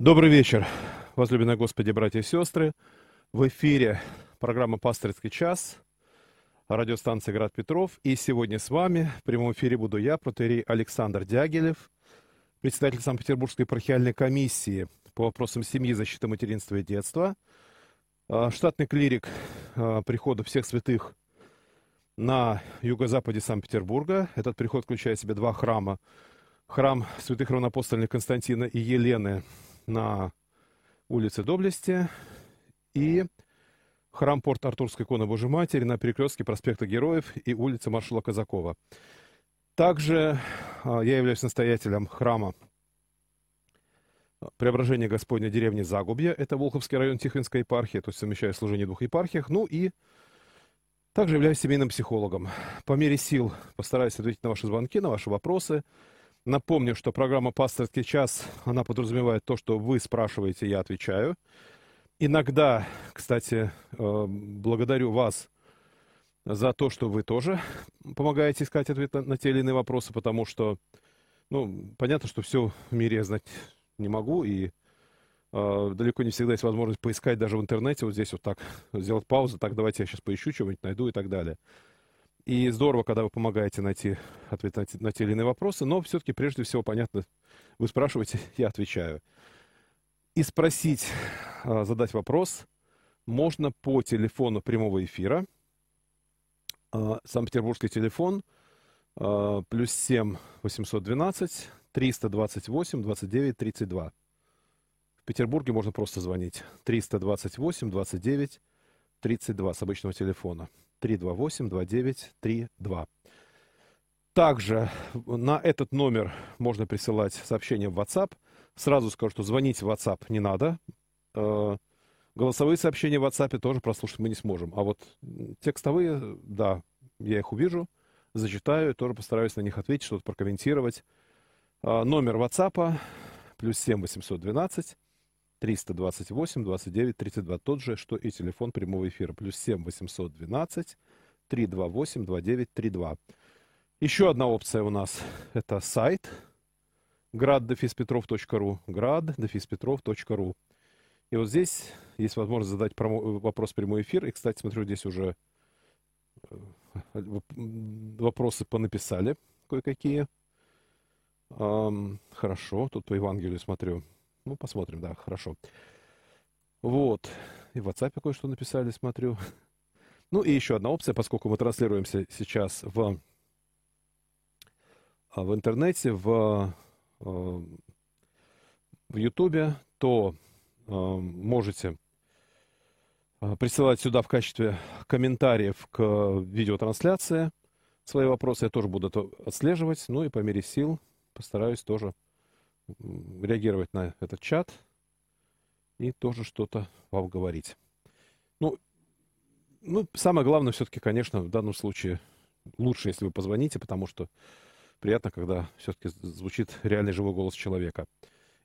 Добрый вечер, возлюбленные Господи, братья и сестры. В эфире программа «Пасторский час», радиостанция «Град Петров». И сегодня с вами в прямом эфире буду я, протерей Александр Дягилев, председатель Санкт-Петербургской епархиальной комиссии по вопросам семьи, защиты материнства и детства, а, штатный клирик а, прихода всех святых на юго-западе Санкт-Петербурга. Этот приход включает в себя два храма. Храм святых равнопостольных Константина и Елены – на улице Доблести и храм Порт Артурской иконы Божьей Матери на перекрестке проспекта Героев и улицы маршала Казакова. Также а, я являюсь настоятелем храма Преображения Господня деревни Загубья. Это Волховский район Тихвинской епархии, то есть совмещаю служение в двух епархиях. Ну и также являюсь семейным психологом. По мере сил постараюсь ответить на ваши звонки, на ваши вопросы – Напомню, что программа «Пасторский час», она подразумевает то, что вы спрашиваете, я отвечаю. Иногда, кстати, э, благодарю вас за то, что вы тоже помогаете искать ответ на, те или иные вопросы, потому что, ну, понятно, что все в мире я знать не могу, и э, далеко не всегда есть возможность поискать даже в интернете, вот здесь вот так, сделать паузу, так, давайте я сейчас поищу что-нибудь, найду и так далее. И здорово, когда вы помогаете найти ответ на те, на те или иные вопросы, но все-таки прежде всего, понятно, вы спрашиваете, я отвечаю. И спросить, а, задать вопрос можно по телефону прямого эфира. А, Санкт-Петербургский телефон а, плюс 7 812 328 29 32. В Петербурге можно просто звонить 328 29 32 с обычного телефона. 328-2932. Также на этот номер можно присылать сообщение в WhatsApp. Сразу скажу, что звонить в WhatsApp не надо. Э, голосовые сообщения в WhatsApp тоже прослушать мы не сможем. А вот текстовые, да, я их увижу, зачитаю, тоже постараюсь на них ответить, что-то прокомментировать. Э, номер WhatsApp плюс 7 812 328 29 32. Тот же, что и телефон прямого эфира. Плюс 7 812 328 29 32. Еще одна опция у нас. Это сайт graddefispetrov.ru graddefispetrov.ru И вот здесь есть возможность задать вопрос прямой эфир. И, кстати, смотрю, здесь уже э, вопросы понаписали кое-какие. Хорошо, тут по Евангелию смотрю. Ну, посмотрим, да, хорошо. Вот. И в WhatsApp кое-что написали, смотрю. Ну и еще одна опция, поскольку мы транслируемся сейчас в, а, в интернете, в, а, в YouTube, то а, можете присылать сюда в качестве комментариев к видеотрансляции свои вопросы. Я тоже буду это отслеживать. Ну и по мере сил постараюсь тоже реагировать на этот чат и тоже что-то вам говорить. Ну, ну, самое главное все-таки, конечно, в данном случае лучше, если вы позвоните, потому что приятно, когда все-таки звучит реальный живой голос человека.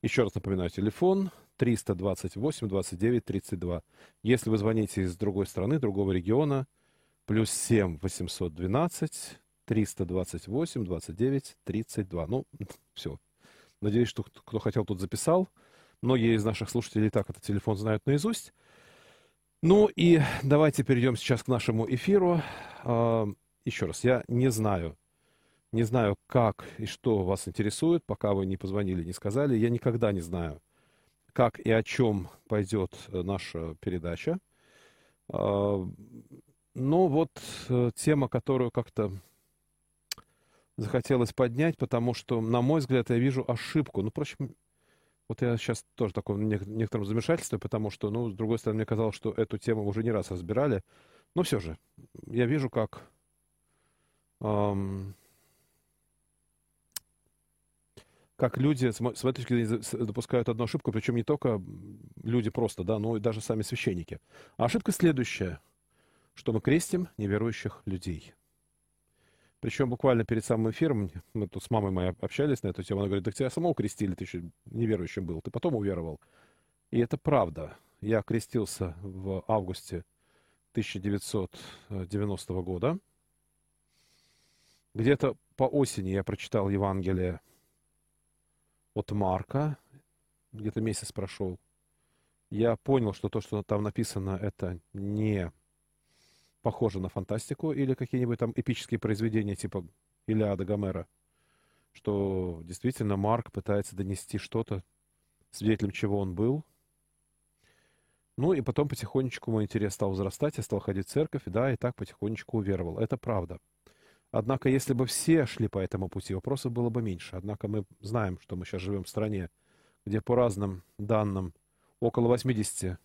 Еще раз напоминаю, телефон 328 29 32. Если вы звоните из другой страны, другого региона, плюс 7 812 328 29 32. Ну, все, Надеюсь, что кто хотел, тут записал. Многие из наших слушателей так этот телефон знают наизусть. Ну и давайте перейдем сейчас к нашему эфиру. А, еще раз, я не знаю, не знаю, как и что вас интересует, пока вы не позвонили, не сказали. Я никогда не знаю, как и о чем пойдет э, наша передача. А, но вот э, тема, которую как-то захотелось поднять, потому что, на мой взгляд, я вижу ошибку. Ну, впрочем, вот я сейчас тоже в таком некотором замешательстве, потому что, ну, с другой стороны, мне казалось, что эту тему уже не раз разбирали. Но все же, я вижу, как... Эм, как люди, с моей точки зрения, допускают одну ошибку, причем не только люди просто, да, но и даже сами священники. А ошибка следующая, что мы крестим неверующих людей – причем буквально перед самым эфиром, мы тут с мамой моей общались на эту тему, она говорит, так тебя самого крестили, ты еще неверующим был, ты потом уверовал. И это правда. Я крестился в августе 1990 года. Где-то по осени я прочитал Евангелие от Марка, где-то месяц прошел, я понял, что то, что там написано, это не похоже на фантастику или какие-нибудь там эпические произведения типа Илиада Гомера, что действительно Марк пытается донести что-то, свидетелем чего он был. Ну и потом потихонечку мой интерес стал возрастать, я стал ходить в церковь, да, и так потихонечку уверовал. Это правда. Однако, если бы все шли по этому пути, вопросов было бы меньше. Однако мы знаем, что мы сейчас живем в стране, где по разным данным около 80%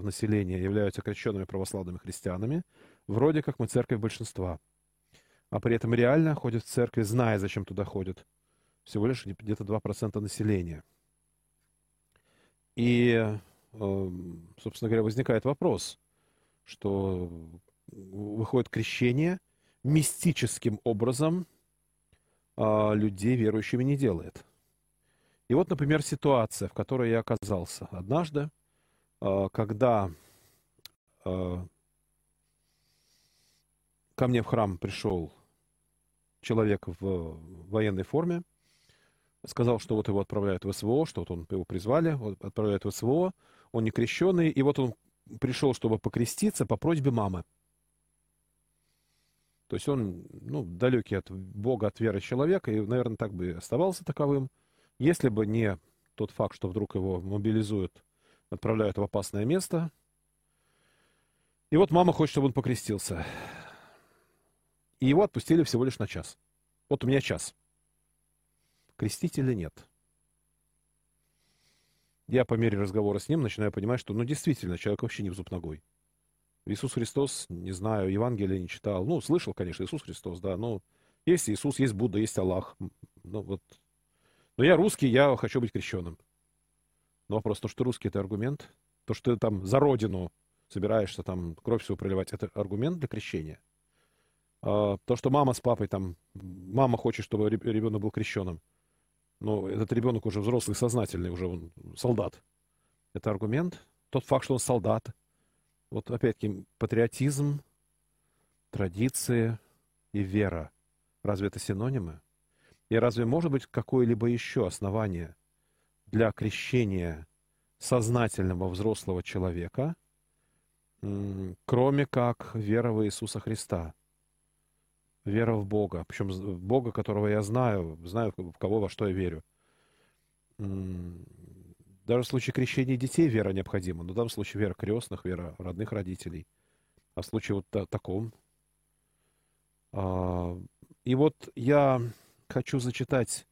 населения являются крещенными православными христианами, вроде как мы церковь большинства. А при этом реально ходят в церкви, зная, зачем туда ходят, всего лишь где-то 2% населения. И, эм, собственно говоря, возникает вопрос, что выходит крещение – мистическим образом а, людей верующими не делает. И вот, например, ситуация, в которой я оказался однажды, а, когда а, ко мне в храм пришел человек в военной форме, сказал, что вот его отправляют в СВО, что вот он его призвали, вот отправляют в СВО, он не крещенный, и вот он пришел, чтобы покреститься по просьбе мамы. То есть он ну, далекий от Бога, от веры человека, и, наверное, так бы и оставался таковым, если бы не тот факт, что вдруг его мобилизуют, отправляют в опасное место. И вот мама хочет, чтобы он покрестился. И его отпустили всего лишь на час. Вот у меня час. Крестить или нет? Я по мере разговора с ним начинаю понимать, что ну действительно человек вообще не в зуб ногой. Иисус Христос, не знаю, Евангелие не читал. Ну, слышал, конечно, Иисус Христос, да, но есть Иисус, есть Будда, есть Аллах. Ну, вот. Но я русский, я хочу быть крещенным. Но вопрос, то, что русский — это аргумент? То, что ты там за родину собираешься там кровь свою проливать, это аргумент для крещения? А, то, что мама с папой там, мама хочет, чтобы ребенок был крещенным, но этот ребенок уже взрослый, сознательный, уже он солдат. Это аргумент? Тот факт, что он солдат — вот опять-таки патриотизм, традиции и вера. Разве это синонимы? И разве может быть какое-либо еще основание для крещения сознательного взрослого человека, кроме как вера в Иисуса Христа? Вера в Бога, причем в Бога, которого я знаю, знаю, в кого, во что я верю. Даже в случае крещения детей вера необходима, но в данном случае вера крестных, вера родных родителей. А в случае вот та- таком. А, и вот я хочу зачитать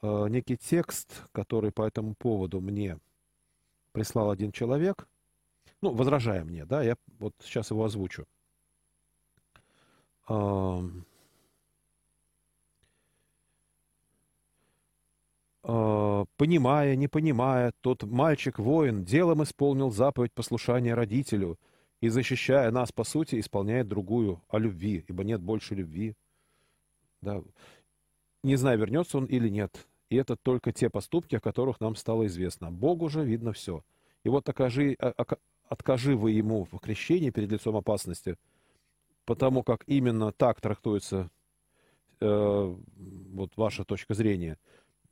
а, некий текст, который по этому поводу мне прислал один человек, ну, возражая мне, да, я вот сейчас его озвучу. А, понимая, не понимая, тот мальчик-воин делом исполнил заповедь послушания родителю и, защищая нас, по сути, исполняет другую о любви, ибо нет больше любви. Да. Не знаю, вернется он или нет. И это только те поступки, о которых нам стало известно. Богу же видно все. И вот окажи, откажи вы ему в крещении перед лицом опасности, потому как именно так трактуется э, вот ваша точка зрения –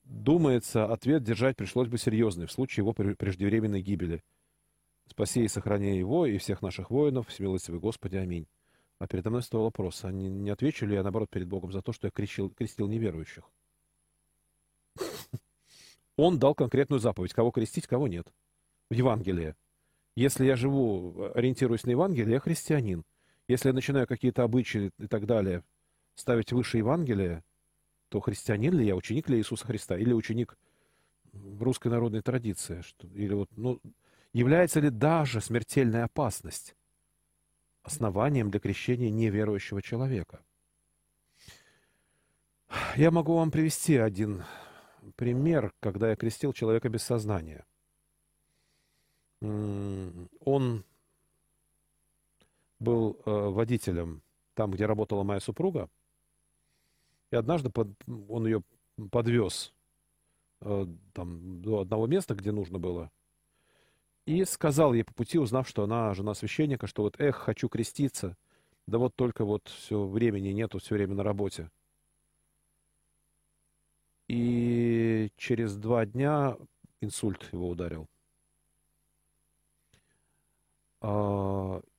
Думается, ответ держать пришлось бы серьезный в случае его преждевременной гибели. Спаси и сохрани его и всех наших воинов, смилостивый Господи, аминь. А передо мной стоял вопрос, а не, не отвечу ли я, наоборот, перед Богом за то, что я крестил, крестил неверующих? Он дал конкретную заповедь, кого крестить, кого нет. В Евангелии. Если я живу, ориентируясь на Евангелие, я христианин. Если я начинаю какие-то обычаи и так далее ставить выше Евангелия, то христианин ли я, ученик ли Иисуса Христа, или ученик русской народной традиции, что, или вот, ну, является ли даже смертельная опасность основанием для крещения неверующего человека? Я могу вам привести один пример, когда я крестил человека без сознания. Он был э, водителем там, где работала моя супруга, и однажды под, он ее подвез э, там, до одного места, где нужно было. И сказал ей по пути, узнав, что она жена священника, что вот, эх, хочу креститься, да вот только вот все времени нету, все время на работе. И через два дня инсульт его ударил.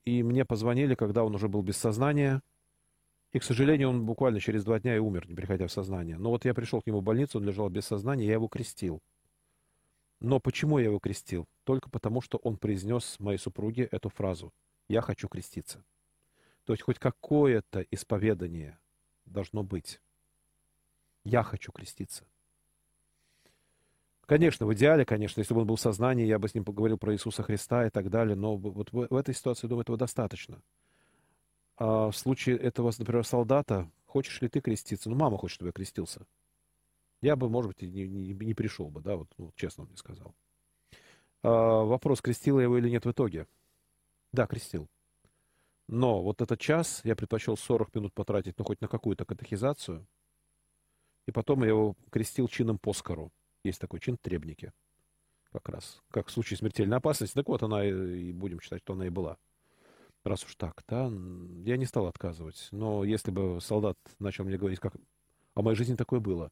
И мне позвонили, когда он уже был без сознания. И, к сожалению, он буквально через два дня и умер, не приходя в сознание. Но вот я пришел к нему в больницу, он лежал без сознания, я его крестил. Но почему я его крестил? Только потому, что он произнес моей супруге эту фразу «Я хочу креститься». То есть хоть какое-то исповедание должно быть. Я хочу креститься. Конечно, в идеале, конечно, если бы он был в сознании, я бы с ним поговорил про Иисуса Христа и так далее, но вот в, этой ситуации, думаю, этого достаточно. А в случае этого, например, солдата, хочешь ли ты креститься? Ну, мама хочет, чтобы я крестился. Я бы, может быть, не, не, не пришел бы, да, вот, ну, честно мне сказал. А, вопрос, крестила его или нет в итоге? Да, крестил. Но вот этот час я предпочел 40 минут потратить, ну, хоть на какую-то катехизацию. И потом я его крестил чином поскору. Есть такой чин требники. Как раз. Как в случае смертельной опасности. Так вот она и, будем считать, что она и была раз уж так, да, я не стал отказывать. Но если бы солдат начал мне говорить, как о моей жизни такое было,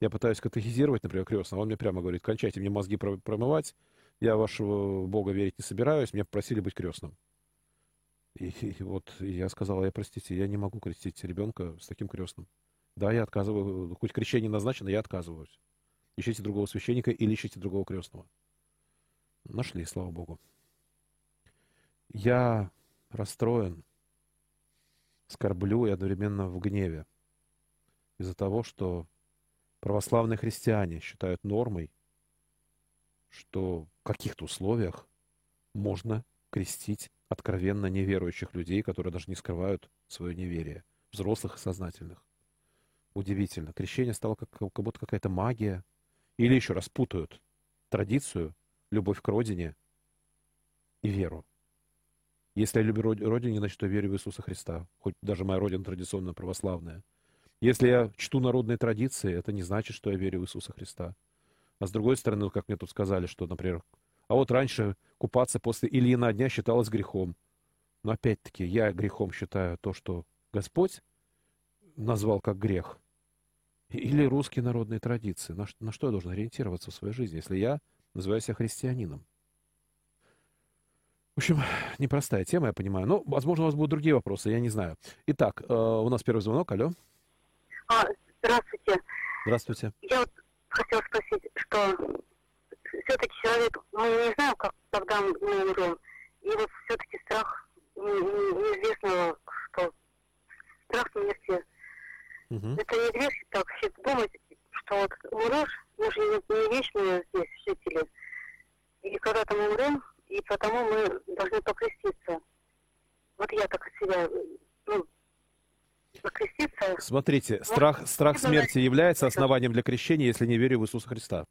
я пытаюсь катехизировать, например, крестного, он мне прямо говорит, кончайте мне мозги промывать, я вашего Бога верить не собираюсь, меня попросили быть крестным. И, и вот я сказал, я, простите, я не могу крестить ребенка с таким крестным. Да, я отказываю, хоть крещение назначено, я отказываюсь. Ищите другого священника или ищите другого крестного. Нашли, слава Богу. Я расстроен, скорблю и одновременно в гневе из-за того, что православные христиане считают нормой, что в каких-то условиях можно крестить откровенно неверующих людей, которые даже не скрывают свое неверие, взрослых и сознательных. Удивительно. Крещение стало как, как будто какая-то магия. Или еще раз путают традицию, любовь к родине и веру. Если я люблю родину, значит, я верю в Иисуса Христа. Хоть даже моя родина традиционно православная. Если я чту народные традиции, это не значит, что я верю в Иисуса Христа. А с другой стороны, как мне тут сказали, что, например, а вот раньше купаться после Ильина дня считалось грехом. Но опять-таки, я грехом считаю то, что Господь назвал как грех. Или русские народные традиции. На, на что я должен ориентироваться в своей жизни, если я называю себя христианином? В общем, непростая тема, я понимаю. Но, возможно, у вас будут другие вопросы, я не знаю. Итак, э, у нас первый звонок. Алло. А, здравствуйте. Здравствуйте. Я вот хотела спросить, что все-таки человек, мы не знаем, как, когда мы умрем. И вот все-таки страх неизвестного, что страх смерти. Угу. Это не грех так все думать, что вот умрешь, мы же не, вечные здесь жители. И когда-то мы умрем, и потому мы должны покреститься. Вот я так от себя, ну, покреститься. Смотрите, вот, страх, страх смерти является основанием для крещения, если не верю в Иисуса Христа.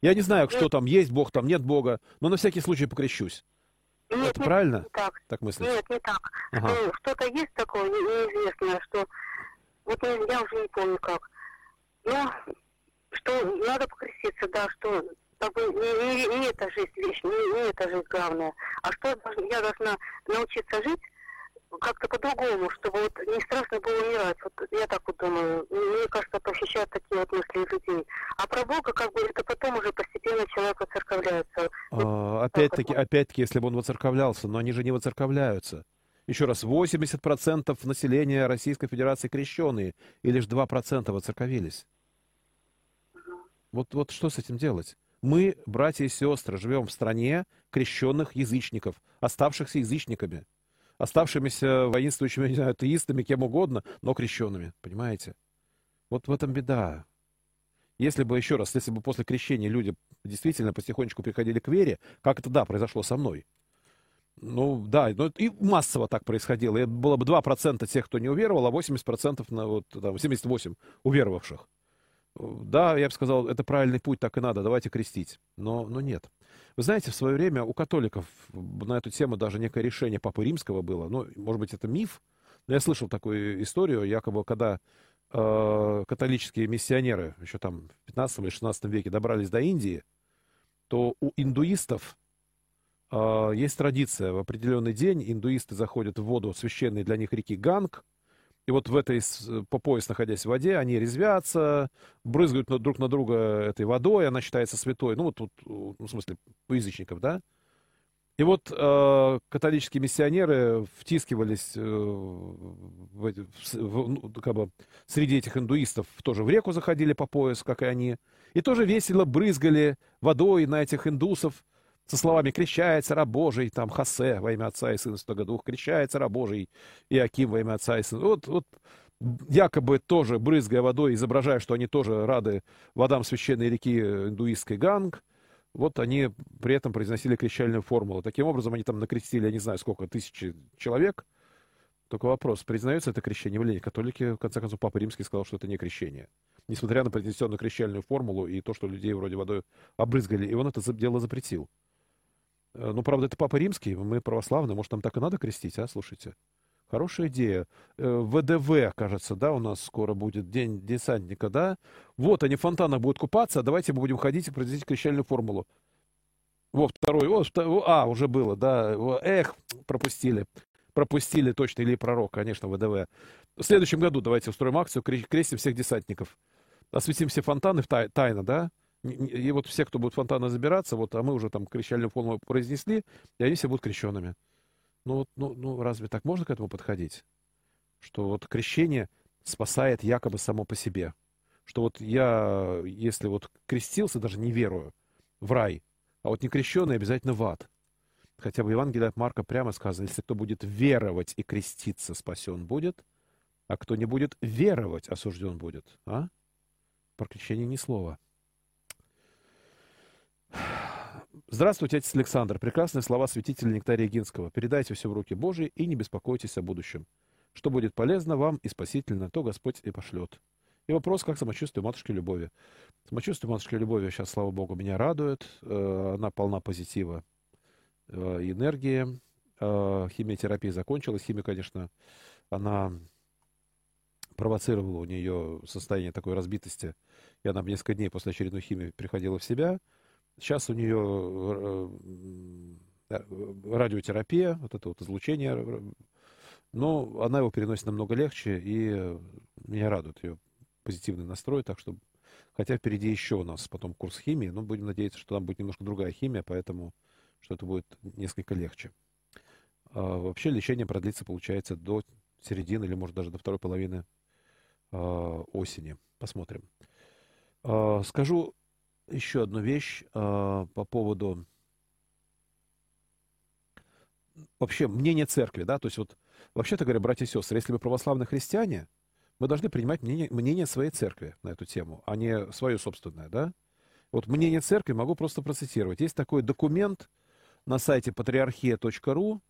Я не знаю, что там есть, Бог там, нет Бога, но на всякий случай покрещусь. Нет, Это не, правильно? Не так. Так мыслишь? Нет, не так. Ага. Что, что-то есть такое неизвестное, что вот я уже не помню как. Но что надо покреститься, да, что как бы не, не, не эта жизнь вещь, не, не эта жизнь главная. А что я должна научиться жить как-то по-другому, чтобы вот не страшно было умирать. Вот я так вот думаю. Мне кажется, похищают такие вот мысли людей. А про Бога, как бы, это потом уже постепенно человек воцерковляется. А, опять-таки, опять-таки, если бы он воцерковлялся, но они же не воцерковляются. Еще раз, 80% населения Российской Федерации крещенные, и лишь 2% воцерковились. Вот, вот что с этим делать? Мы, братья и сестры, живем в стране крещенных язычников, оставшихся язычниками, оставшимися воинствующими, не знаю, атеистами, кем угодно, но крещенными, понимаете? Вот в этом беда. Если бы, еще раз, если бы после крещения люди действительно потихонечку приходили к вере, как это, да, произошло со мной. Ну, да, ну, и массово так происходило. И было бы 2% тех, кто не уверовал, а 80% на вот, там, 78 уверовавших. Да, я бы сказал, это правильный путь, так и надо, давайте крестить. Но, но нет. Вы знаете, в свое время у католиков на эту тему даже некое решение Папы Римского было. Ну, может быть, это миф, но я слышал такую историю, якобы, когда э, католические миссионеры еще там в 15 или 16 веке добрались до Индии, то у индуистов есть традиция. В определенный день индуисты заходят в воду священной для них реки Ганг, И вот в этой, по пояс находясь в воде, они резвятся, брызгают друг на друга этой водой, она считается святой. Ну, вот тут, ну, в смысле, у язычников, да? И вот э, католические миссионеры втискивались э, в, в, в, ну, как бы, среди этих индуистов, тоже в реку заходили по пояс, как и они, и тоже весело брызгали водой на этих индусов со словами «Крещается раб Божий», там «Хосе во имя Отца и Сына Святого Духа», «Крещается раб Божий» и «Аким во имя Отца и Сына». Вот, вот якобы тоже брызгая водой, изображая, что они тоже рады водам священной реки индуистской Ганг – вот они при этом произносили крещальную формулу. Таким образом, они там накрестили, я не знаю, сколько, тысячи человек. Только вопрос, признается это крещение или нет? Католики, в конце концов, Папа Римский сказал, что это не крещение. Несмотря на произнесенную крещальную формулу и то, что людей вроде водой обрызгали, и он это дело запретил. Э, ну, правда, это Папа Римский, мы православные, может, нам так и надо крестить, а, слушайте. Хорошая идея. Э, ВДВ, кажется, да, у нас скоро будет День десантника, да? Вот они в фонтанах будут купаться, а давайте мы будем ходить и производить крещальную формулу. Вот второй. Вот, а, уже было, да. Эх, пропустили. Пропустили точно, или пророк, конечно, ВДВ. В следующем году давайте устроим акцию, крестим всех десантников. Осветим все фонтаны тай, тайно, да? И вот все, кто будет в фонтаны забираться, вот, а мы уже там крещальную формулу произнесли, и они все будут крещенными. Ну, ну, ну, разве так можно к этому подходить? Что вот крещение спасает якобы само по себе. Что вот я, если вот крестился, даже не верую, в рай, а вот не крещенный обязательно в ад. Хотя в Евангелии от Марка прямо сказано, если кто будет веровать и креститься, спасен будет, а кто не будет веровать, осужден будет. А? Про крещение ни слова. Здравствуйте, отец Александр. Прекрасные слова святителя Нектария Гинского. Передайте все в руки Божьи и не беспокойтесь о будущем. Что будет полезно вам и спасительно, то Господь и пошлет. И вопрос, как самочувствие матушки Любови. Самочувствие матушки Любови сейчас, слава Богу, меня радует. Э, она полна позитива, э, энергии. Э, химиотерапия закончилась. Химия, конечно, она провоцировала у нее состояние такой разбитости. И она несколько дней после очередной химии приходила в себя. Сейчас у нее э, э, радиотерапия, вот это вот излучение, но она его переносит намного легче, и меня радует ее позитивный настрой, так что, хотя впереди еще у нас потом курс химии, но будем надеяться, что там будет немножко другая химия, поэтому что это будет несколько легче. А вообще лечение продлится, получается, до середины или, может, даже до второй половины а, осени. Посмотрим. А, скажу еще одну вещь э, по поводу вообще мнения церкви, да, то есть вот вообще-то говоря, братья и сестры, если мы православные христиане, мы должны принимать мнение, мнение своей церкви на эту тему, а не свое собственное, да. Вот мнение церкви могу просто процитировать. Есть такой документ на сайте патриархия.ру,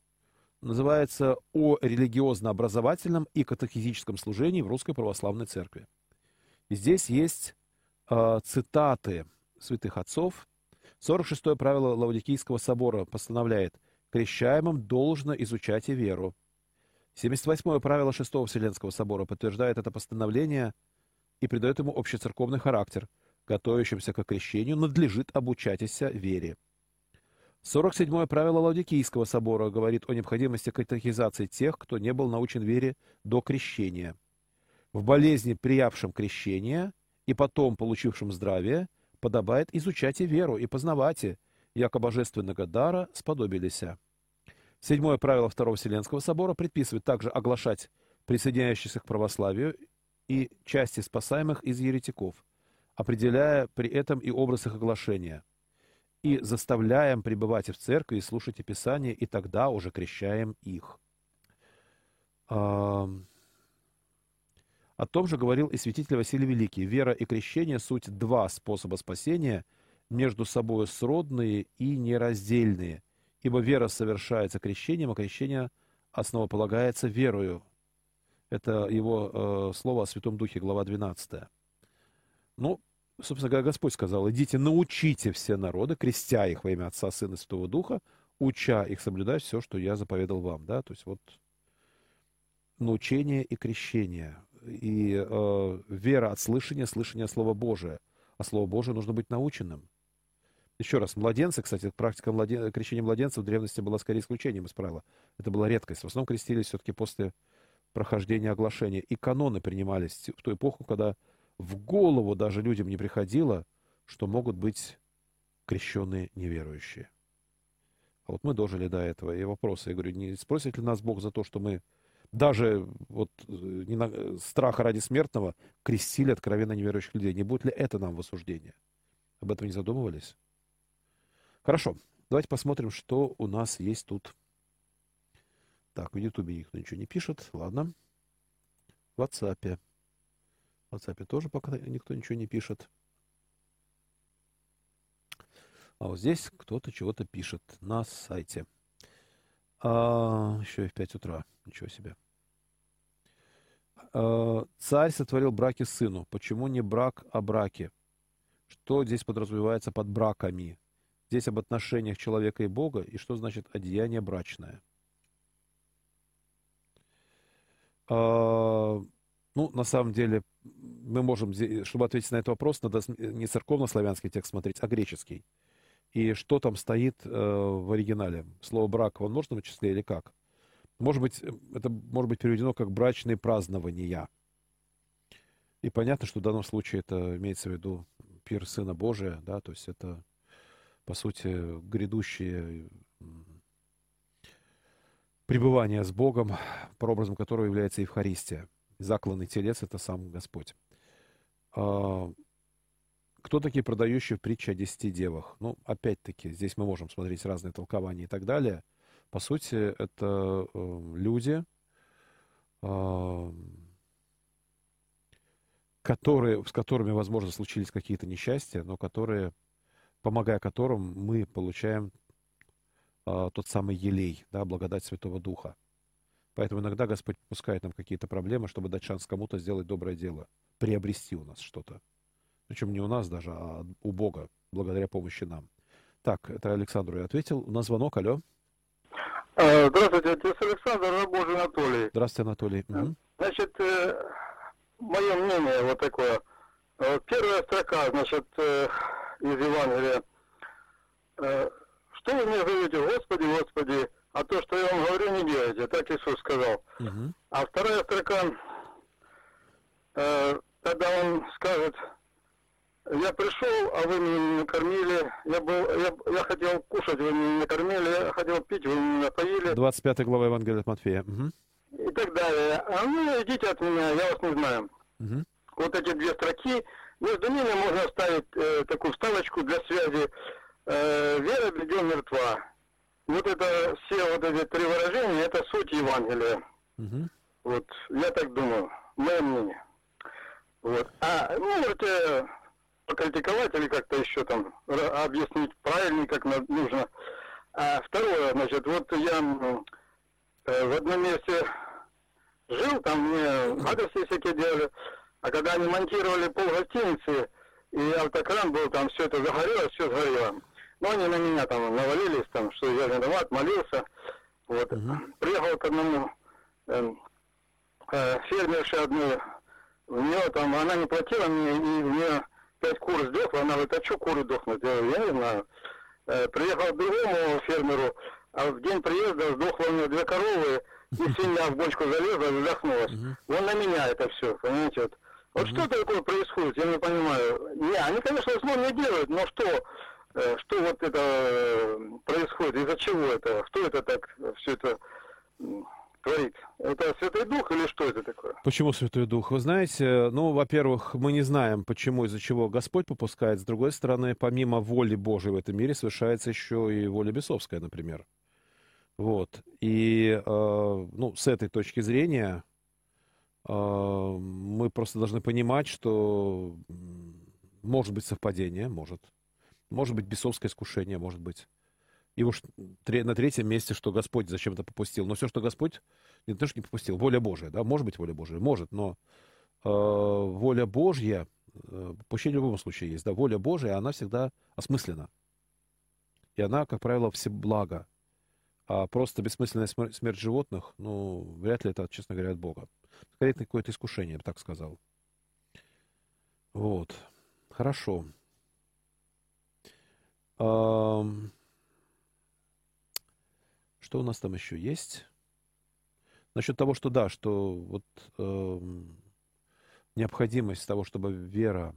называется «О религиозно-образовательном и катехизическом служении в Русской Православной Церкви». И здесь есть э, цитаты святых отцов. 46-е правило Лаудикийского собора постановляет «Крещаемым должно изучать и веру». 78-е правило 6-го Вселенского собора подтверждает это постановление и придает ему общецерковный характер. Готовящимся к крещению надлежит обучатися вере. 47-е правило Лаудикийского собора говорит о необходимости катехизации тех, кто не был научен вере до крещения. В болезни, приявшем крещение и потом получившем здравие – подобает изучать и веру, и познавать, яко божественного дара сподобилися. Седьмое правило Второго Вселенского собора предписывает также оглашать присоединяющихся к православию и части спасаемых из еретиков, определяя при этом и образ их оглашения. И заставляем пребывать в церкви и слушать Писание, и тогда уже крещаем их. О том же говорил и святитель Василий Великий. Вера и крещение – суть два способа спасения, между собой сродные и нераздельные. Ибо вера совершается крещением, а крещение основополагается верою. Это его э, слово о Святом Духе, глава 12. Ну, собственно говоря, Господь сказал, идите, научите все народы, крестя их во имя Отца, Сына и Святого Духа, уча их соблюдать все, что я заповедал вам. Да? То есть вот научение и крещение и э, вера от слышания, слышания Слова Божия. А Слово Божие нужно быть наученным. Еще раз, младенцы, кстати, практика младен... крещения младенцев в древности была скорее исключением из правила. Это была редкость. В основном крестились все-таки после прохождения оглашения. И каноны принимались в ту эпоху, когда в голову даже людям не приходило, что могут быть крещенные неверующие. А вот мы дожили до этого. И вопрос, я говорю, не спросит ли нас Бог за то, что мы даже вот э, не на, страха ради смертного крестили откровенно неверующих людей? Не будет ли это нам в осуждение? Об этом не задумывались? Хорошо, давайте посмотрим, что у нас есть тут. Так, в Ютубе никто ничего не пишет. Ладно. В WhatsApp. В WhatsApp тоже пока никто ничего не пишет. А вот здесь кто-то чего-то пишет на сайте. А, еще и в 5 утра. Ничего себе. А, царь сотворил браки сыну. Почему не брак, а браки? Что здесь подразумевается под браками? Здесь об отношениях человека и Бога, и что значит одеяние брачное? А, ну, на самом деле, мы можем, чтобы ответить на этот вопрос, надо не церковно-славянский текст смотреть, а греческий и что там стоит э, в оригинале. Слово брак в множественном числе или как? Может быть, э, это может быть переведено как брачные празднования. И понятно, что в данном случае это имеется в виду пир Сына Божия, да, то есть это, по сути, грядущее пребывание с Богом, прообразом которого является Евхаристия. Закланный телец — это сам Господь. А, кто такие продающие в притче о десяти девах? Ну, опять-таки, здесь мы можем смотреть разные толкования и так далее. По сути, это э, люди, э, которые, с которыми, возможно, случились какие-то несчастья, но которые, помогая которым, мы получаем э, тот самый елей, да, благодать Святого Духа. Поэтому иногда Господь пускает нам какие-то проблемы, чтобы дать шанс кому-то сделать доброе дело, приобрести у нас что-то. Причем не у нас даже, а у Бога, благодаря помощи нам. Так, это Александру я ответил. У нас звонок, алло. А, здравствуйте, отец Александр, Рабожий Анатолий. Здравствуйте, Анатолий. Угу. Значит, э, мое мнение вот такое. Э, первая строка, значит, э, из Евангелия. Что вы мне зовете, Господи, Господи, а то, что я вам говорю, не делайте. Так Иисус сказал. Угу. А вторая строка, когда он скажет, я пришел, а вы меня не накормили. Я, был, я, я хотел кушать, вы меня не накормили. Я хотел пить, вы меня напоили. 25 глава Евангелия от Матфея. Угу. И так далее. А ну, идите от меня, я вас не знаю. Угу. Вот эти две строки. Между ними можно ставить э, такую вставочку для связи. Э, Вера беден мертва. Вот это все вот эти три выражения, это суть Евангелия. Угу. Вот, я так думаю, мое мнение. Вот. А, ну, можете покритиковать или как-то еще там объяснить правильно, как нужно. А второе, значит, вот я э, в одном месте жил, там мне адресы всякие делали, а когда они монтировали пол гостиницы, и автокран был, там все это загорелось, все сгорело. Но они на меня там навалились, там, что я виноват, молился. Вот. Угу. Приехал к одному э, э, фермерше одной, у нее там, она не платила мне, и у нее пять кур сдохло, она говорит, а что куры дохнут? Я, я не знаю. Э, приехал к другому фермеру, а в день приезда сдохло у него две коровы, и свинья в бочку залезла и задохнулась. Вон на меня это все, понимаете? Вот, вот что такое происходит, я не понимаю. Не, они, конечно, зло не делают, но что, э, что вот это э, происходит, из-за чего это, кто это так все это творит? Это Святой Дух или что это такое? Почему Святой Дух? Вы знаете, ну, во-первых, мы не знаем, почему, из-за чего Господь попускает. С другой стороны, помимо воли Божьей в этом мире совершается еще и воля бесовская, например. Вот. И, э, ну, с этой точки зрения э, мы просто должны понимать, что может быть совпадение, может. Может быть бесовское искушение, может быть. И уж на третьем месте, что Господь зачем-то попустил. Но все, что Господь не то, что не попустил, воля Божия, да, может быть воля Божия, может, но э, воля Божья, э, попущение в любом случае есть, да, воля Божья, она всегда осмыслена. И она, как правило, все благо. А просто бессмысленная смерть, смерть животных, ну, вряд ли это, честно говоря, от Бога. Скорее, это какое-то искушение, я бы так сказал. Вот. Хорошо. Что у нас там еще есть? Насчет того, что да, что вот э, необходимость того, чтобы вера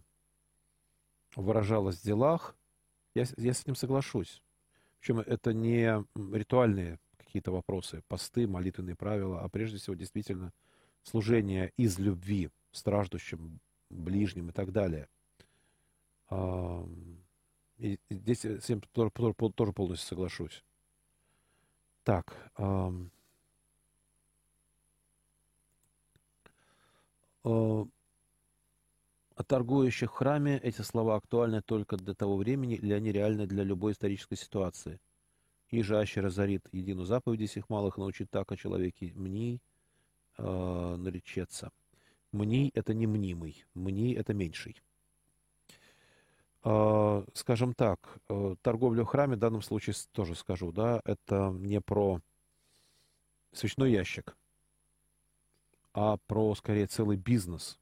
выражалась в делах, я, я с этим соглашусь. Причем это не ритуальные какие-то вопросы, посты, молитвенные правила, а прежде всего действительно служение из любви страждущим, ближним и так далее. И здесь с этим тоже полностью соглашусь. Так. О торгующих в храме эти слова актуальны только для того времени, или они реальны для любой исторической ситуации. И же аще разорит едину заповеди сих малых научит так о человеке мней э, наречется. Мней – это не мнимый, мней – это меньший. Э, скажем так, э, торговля в храме в данном случае тоже скажу, да, это не про свечной ящик, а про, скорее, целый бизнес,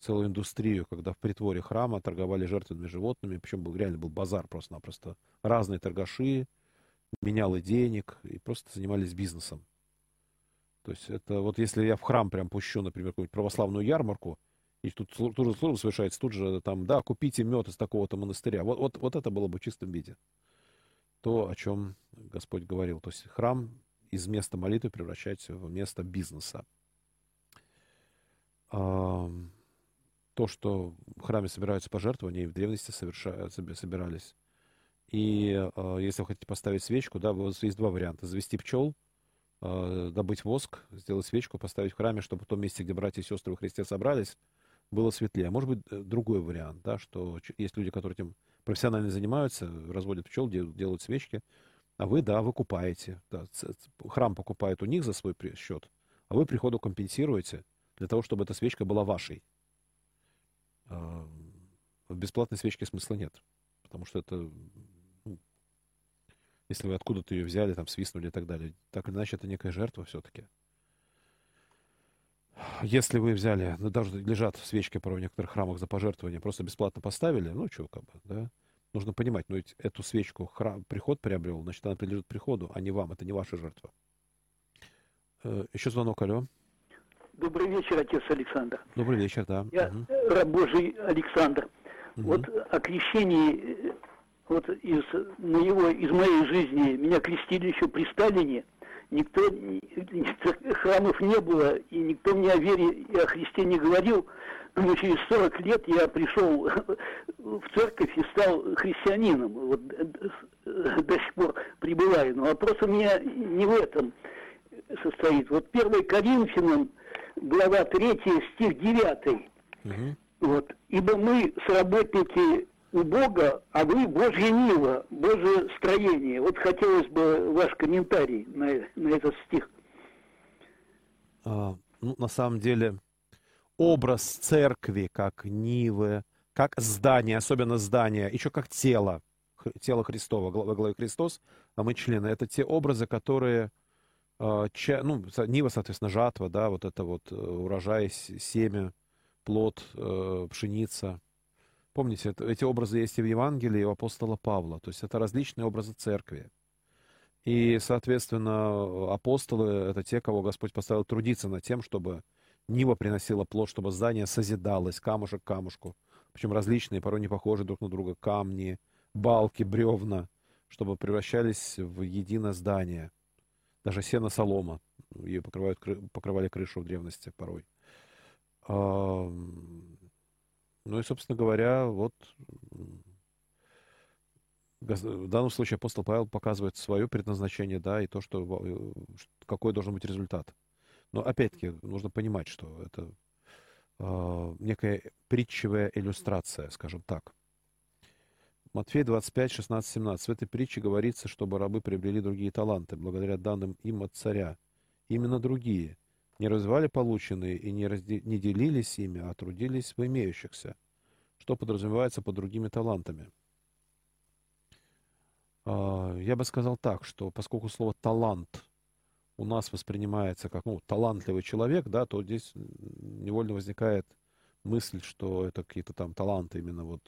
целую индустрию, когда в притворе храма торговали жертвенными животными, причем был, реально был базар просто-напросто. Разные торгаши, менялы денег и просто занимались бизнесом. То есть это вот если я в храм прям пущу, например, какую-нибудь православную ярмарку, и тут тут же служба совершается, тут же там, да, купите мед из такого-то монастыря. Вот, вот, вот это было бы в чистом виде. То, о чем Господь говорил. То есть храм из места молитвы превращается в место бизнеса. А, то, что в храме собираются пожертвования, и в древности соверша... собирались. И а, если вы хотите поставить свечку, да, есть два варианта. Завести пчел – Э, добыть воск, сделать свечку, поставить в храме, чтобы в том месте, где братья и сестры во Христе собрались, было светлее. Может быть, э, другой вариант, да, что есть люди, которые этим профессионально занимаются, разводят пчел, делают свечки, а вы, да, вы купаете. Да, храм покупает у них за свой счет, а вы приходу компенсируете для того, чтобы эта свечка была вашей. В бесплатной свечке смысла нет, потому что это если вы откуда-то ее взяли, там, свистнули и так далее. Так или иначе, это некая жертва все-таки. Если вы взяли, ну, даже лежат свечки порой в некоторых храмах за пожертвование, просто бесплатно поставили, ну, что, как бы, да, нужно понимать, но ведь эту свечку храм, приход приобрел, значит, она принадлежит приходу, а не вам, это не ваша жертва. Э, еще звонок, алло. Добрый вечер, отец Александр. Добрый вечер, да. Я угу. раб Божий Александр. Угу. Вот о крещении э, вот из моего, из моей жизни меня крестили еще при Сталине. Никто, храмов не было, и никто мне о вере и о Христе не говорил. Но через 40 лет я пришел в церковь и стал христианином. Вот до сих пор пребываю. Но вопрос у меня не в этом состоит. Вот 1 Коринфянам, глава 3, стих 9. Угу. Вот. «Ибо мы, сработники у Бога, а вы Божье Нива, Божье строение. Вот хотелось бы ваш комментарий на, на этот стих. А, ну, на самом деле, образ церкви как Нивы, как здание, особенно здание, еще как тело, тело Христова, во главе Христос, а мы члены. Это те образы, которые, а, ну, Нива, соответственно, жатва, да, вот это вот э, урожай, семя, плод, э, пшеница – Помните, это, эти образы есть и в Евангелии, и у апостола Павла. То есть это различные образы церкви. И, соответственно, апостолы — это те, кого Господь поставил трудиться над тем, чтобы Нива приносила плод, чтобы здание созидалось, камушек к камушку. Причем различные, порой не похожие друг на друга, камни, балки, бревна, чтобы превращались в единое здание. Даже сено солома. Ее покрывают, покрывали крышу в древности порой. Ну и, собственно говоря, вот в данном случае апостол Павел показывает свое предназначение, да, и то, что э, какой должен быть результат. Но опять-таки нужно понимать, что это э, некая притчевая иллюстрация, скажем так. Матфей 25, 16, 17. В этой притче говорится, чтобы рабы приобрели другие таланты, благодаря данным им от царя. Именно другие – не развивали полученные и не, разде... не делились ими, а трудились в имеющихся, что подразумевается под другими талантами. А, я бы сказал так, что поскольку слово «талант» у нас воспринимается как ну, талантливый человек, да, то здесь невольно возникает мысль, что это какие-то там таланты именно вот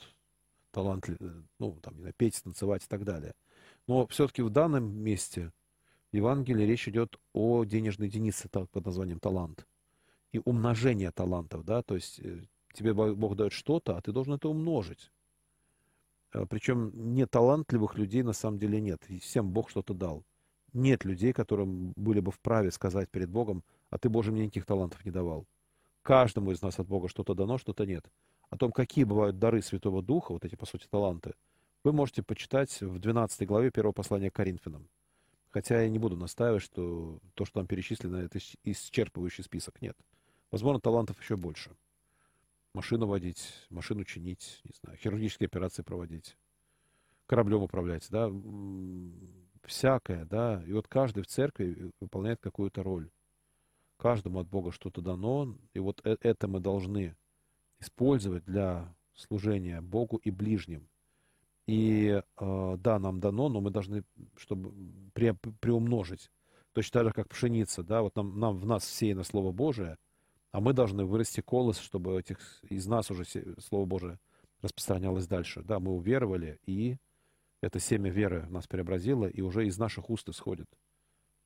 талант, ну, там, петь, танцевать и так далее. Но все-таки в данном месте Евангелии речь идет о денежной единице под названием талант. И умножение талантов, да, то есть э, тебе Бог дает что-то, а ты должен это умножить. Э, Причем неталантливых людей на самом деле нет. И всем Бог что-то дал. Нет людей, которым были бы вправе сказать перед Богом, а ты, Боже, мне никаких талантов не давал. Каждому из нас от Бога что-то дано, что-то нет. О том, какие бывают дары Святого Духа, вот эти, по сути, таланты, вы можете почитать в 12 главе первого послания к Коринфянам. Хотя я не буду настаивать, что то, что там перечислено, это исчерпывающий список. Нет. Возможно, талантов еще больше. Машину водить, машину чинить, не знаю, хирургические операции проводить, кораблем управлять, да, всякое, да. И вот каждый в церкви выполняет какую-то роль. Каждому от Бога что-то дано, и вот э, это мы должны использовать для служения Богу и ближним. И э, да, нам дано, но мы должны, чтобы при, приумножить. Точно так же, как пшеница, да, вот нам, нам в нас сеяно Слово Божие, а мы должны вырасти колос, чтобы этих, из нас уже Слово Божие распространялось дальше. Да, мы уверовали, и это семя веры нас преобразило, и уже из наших уст исходит.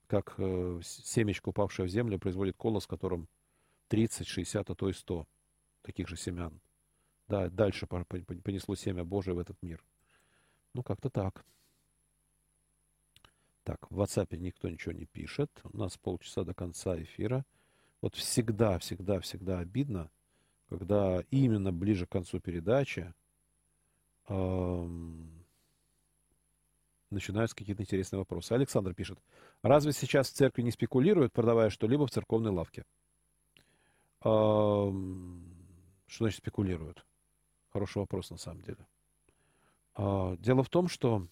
Как э, семечко, упавшее в землю, производит колос, которым 30, 60, а то и 100 таких же семян. Да, дальше понесло семя Божие в этот мир. Ну, как-то так. Так, в WhatsApp никто ничего не пишет. У нас полчаса до конца эфира. Вот всегда, всегда, всегда обидно, когда именно ближе к концу передачи эм, начинаются какие-то интересные вопросы. Александр пишет. Разве сейчас в церкви не спекулируют, продавая что-либо в церковной лавке? Эм, что значит спекулируют? Хороший вопрос на самом деле. А, дело в том, что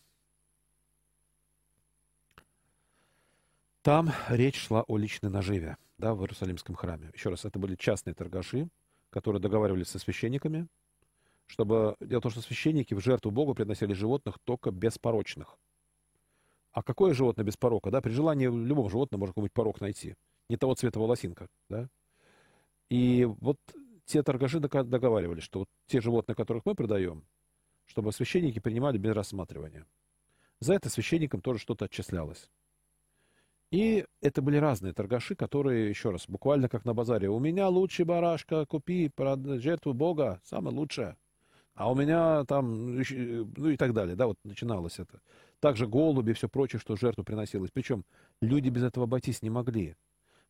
там речь шла о личной наживе да, в Иерусалимском храме. Еще раз, это были частные торгаши, которые договаривались со священниками, чтобы... Дело в том, что священники в жертву Богу приносили животных только беспорочных. А какое животное без порока? Да? При желании в любом животном можно какой-нибудь порок найти. Не того цвета волосинка. Да? И вот те торгаши договаривались, что вот те животные, которых мы продаем, чтобы священники принимали без рассматривания. За это священникам тоже что-то отчислялось. И это были разные торгаши, которые, еще раз, буквально как на базаре. У меня лучший барашка, купи, жертву Бога, самое лучшее. А у меня там, ну и так далее, да, вот начиналось это. Также голуби и все прочее, что жертву приносилось. Причем люди без этого обойтись не могли.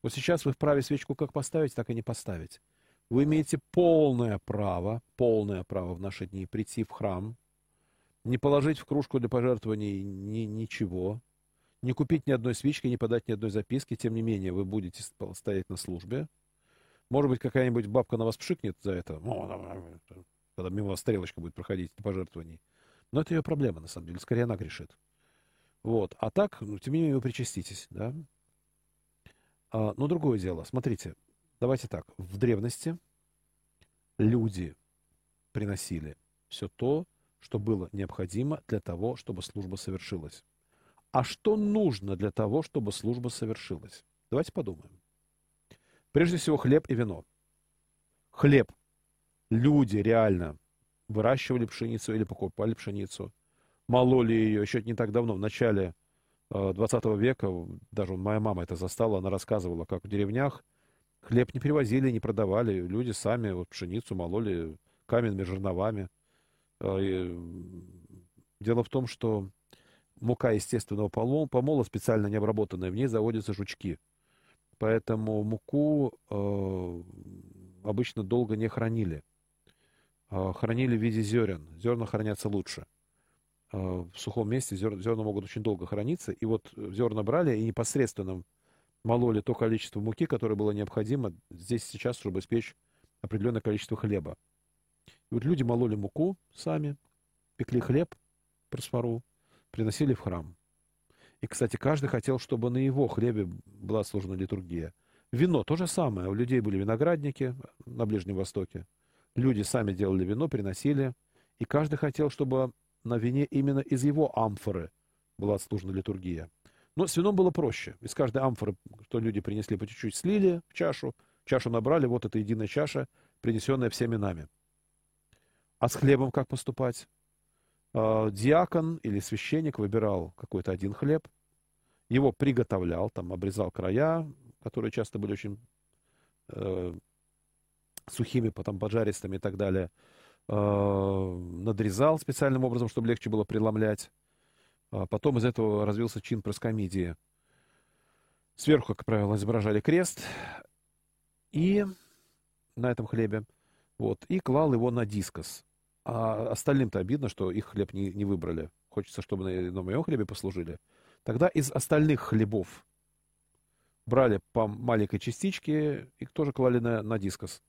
Вот сейчас вы вправе свечку как поставить, так и не поставить. Вы имеете полное право, полное право в наши дни прийти в храм, не положить в кружку для пожертвований ни, ничего, не купить ни одной свечки, не подать ни одной записки, тем не менее вы будете стоять на службе. Может быть, какая-нибудь бабка на вас пшикнет за это, когда мимо вас стрелочка будет проходить пожертвований. Но это ее проблема, на самом деле. Скорее, она грешит. Вот. А так, ну, тем не менее, вы причаститесь, да? А, но другое дело. Смотрите, Давайте так. В древности люди приносили все то, что было необходимо для того, чтобы служба совершилась. А что нужно для того, чтобы служба совершилась? Давайте подумаем. Прежде всего, хлеб и вино. Хлеб. Люди реально выращивали пшеницу или покупали пшеницу, мололи ее еще не так давно, в начале 20 э, века, даже моя мама это застала, она рассказывала, как в деревнях Хлеб не перевозили, не продавали. Люди сами вот пшеницу мололи каменными жерновами. А, дело в том, что мука естественного помола, специально не обработанная, в ней заводятся жучки. Поэтому муку э, обычно долго не хранили. Э, хранили в виде зерен. Зерна хранятся лучше. Э, в сухом месте зер, зерна могут очень долго храниться. И вот зерна брали и непосредственным мололи то количество муки, которое было необходимо здесь сейчас, чтобы испечь определенное количество хлеба. И вот люди мололи муку сами, пекли хлеб, просфору, приносили в храм. И, кстати, каждый хотел, чтобы на его хлебе была сложена литургия. Вино то же самое. У людей были виноградники на Ближнем Востоке. Люди сами делали вино, приносили. И каждый хотел, чтобы на вине именно из его амфоры была служена литургия. Но с вином было проще. Из каждой амфоры, что люди принесли по чуть-чуть, слили в чашу, чашу набрали, вот эта единая чаша, принесенная всеми нами. А с хлебом как поступать? А, диакон или священник выбирал какой-то один хлеб его приготовлял, там обрезал края, которые часто были очень э, сухими, потом поджаристыми и так далее. Э, надрезал специальным образом, чтобы легче было преломлять. А потом из этого развился чин проскомидии. Сверху, как правило, изображали крест. И на этом хлебе. Вот, и клал его на дискос. А остальным-то обидно, что их хлеб не, не выбрали. Хочется, чтобы на, на моем хлебе послужили. Тогда из остальных хлебов брали по маленькой частичке и тоже клали на, на дискос.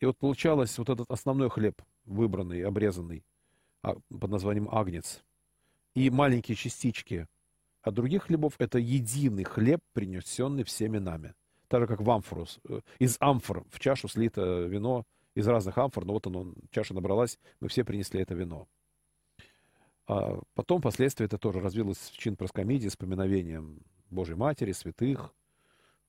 И вот получалось вот этот основной хлеб, выбранный, обрезанный, а, под названием агнец, и маленькие частички от других хлебов, это единый хлеб, принесенный всеми нами. Так же, как в амфору. Э, из амфор в чашу слито вино из разных амфор, но вот оно, чаша набралась, мы все принесли это вино. А потом, впоследствии, это тоже развилось в чин проскомидии с поминовением Божьей Матери, святых,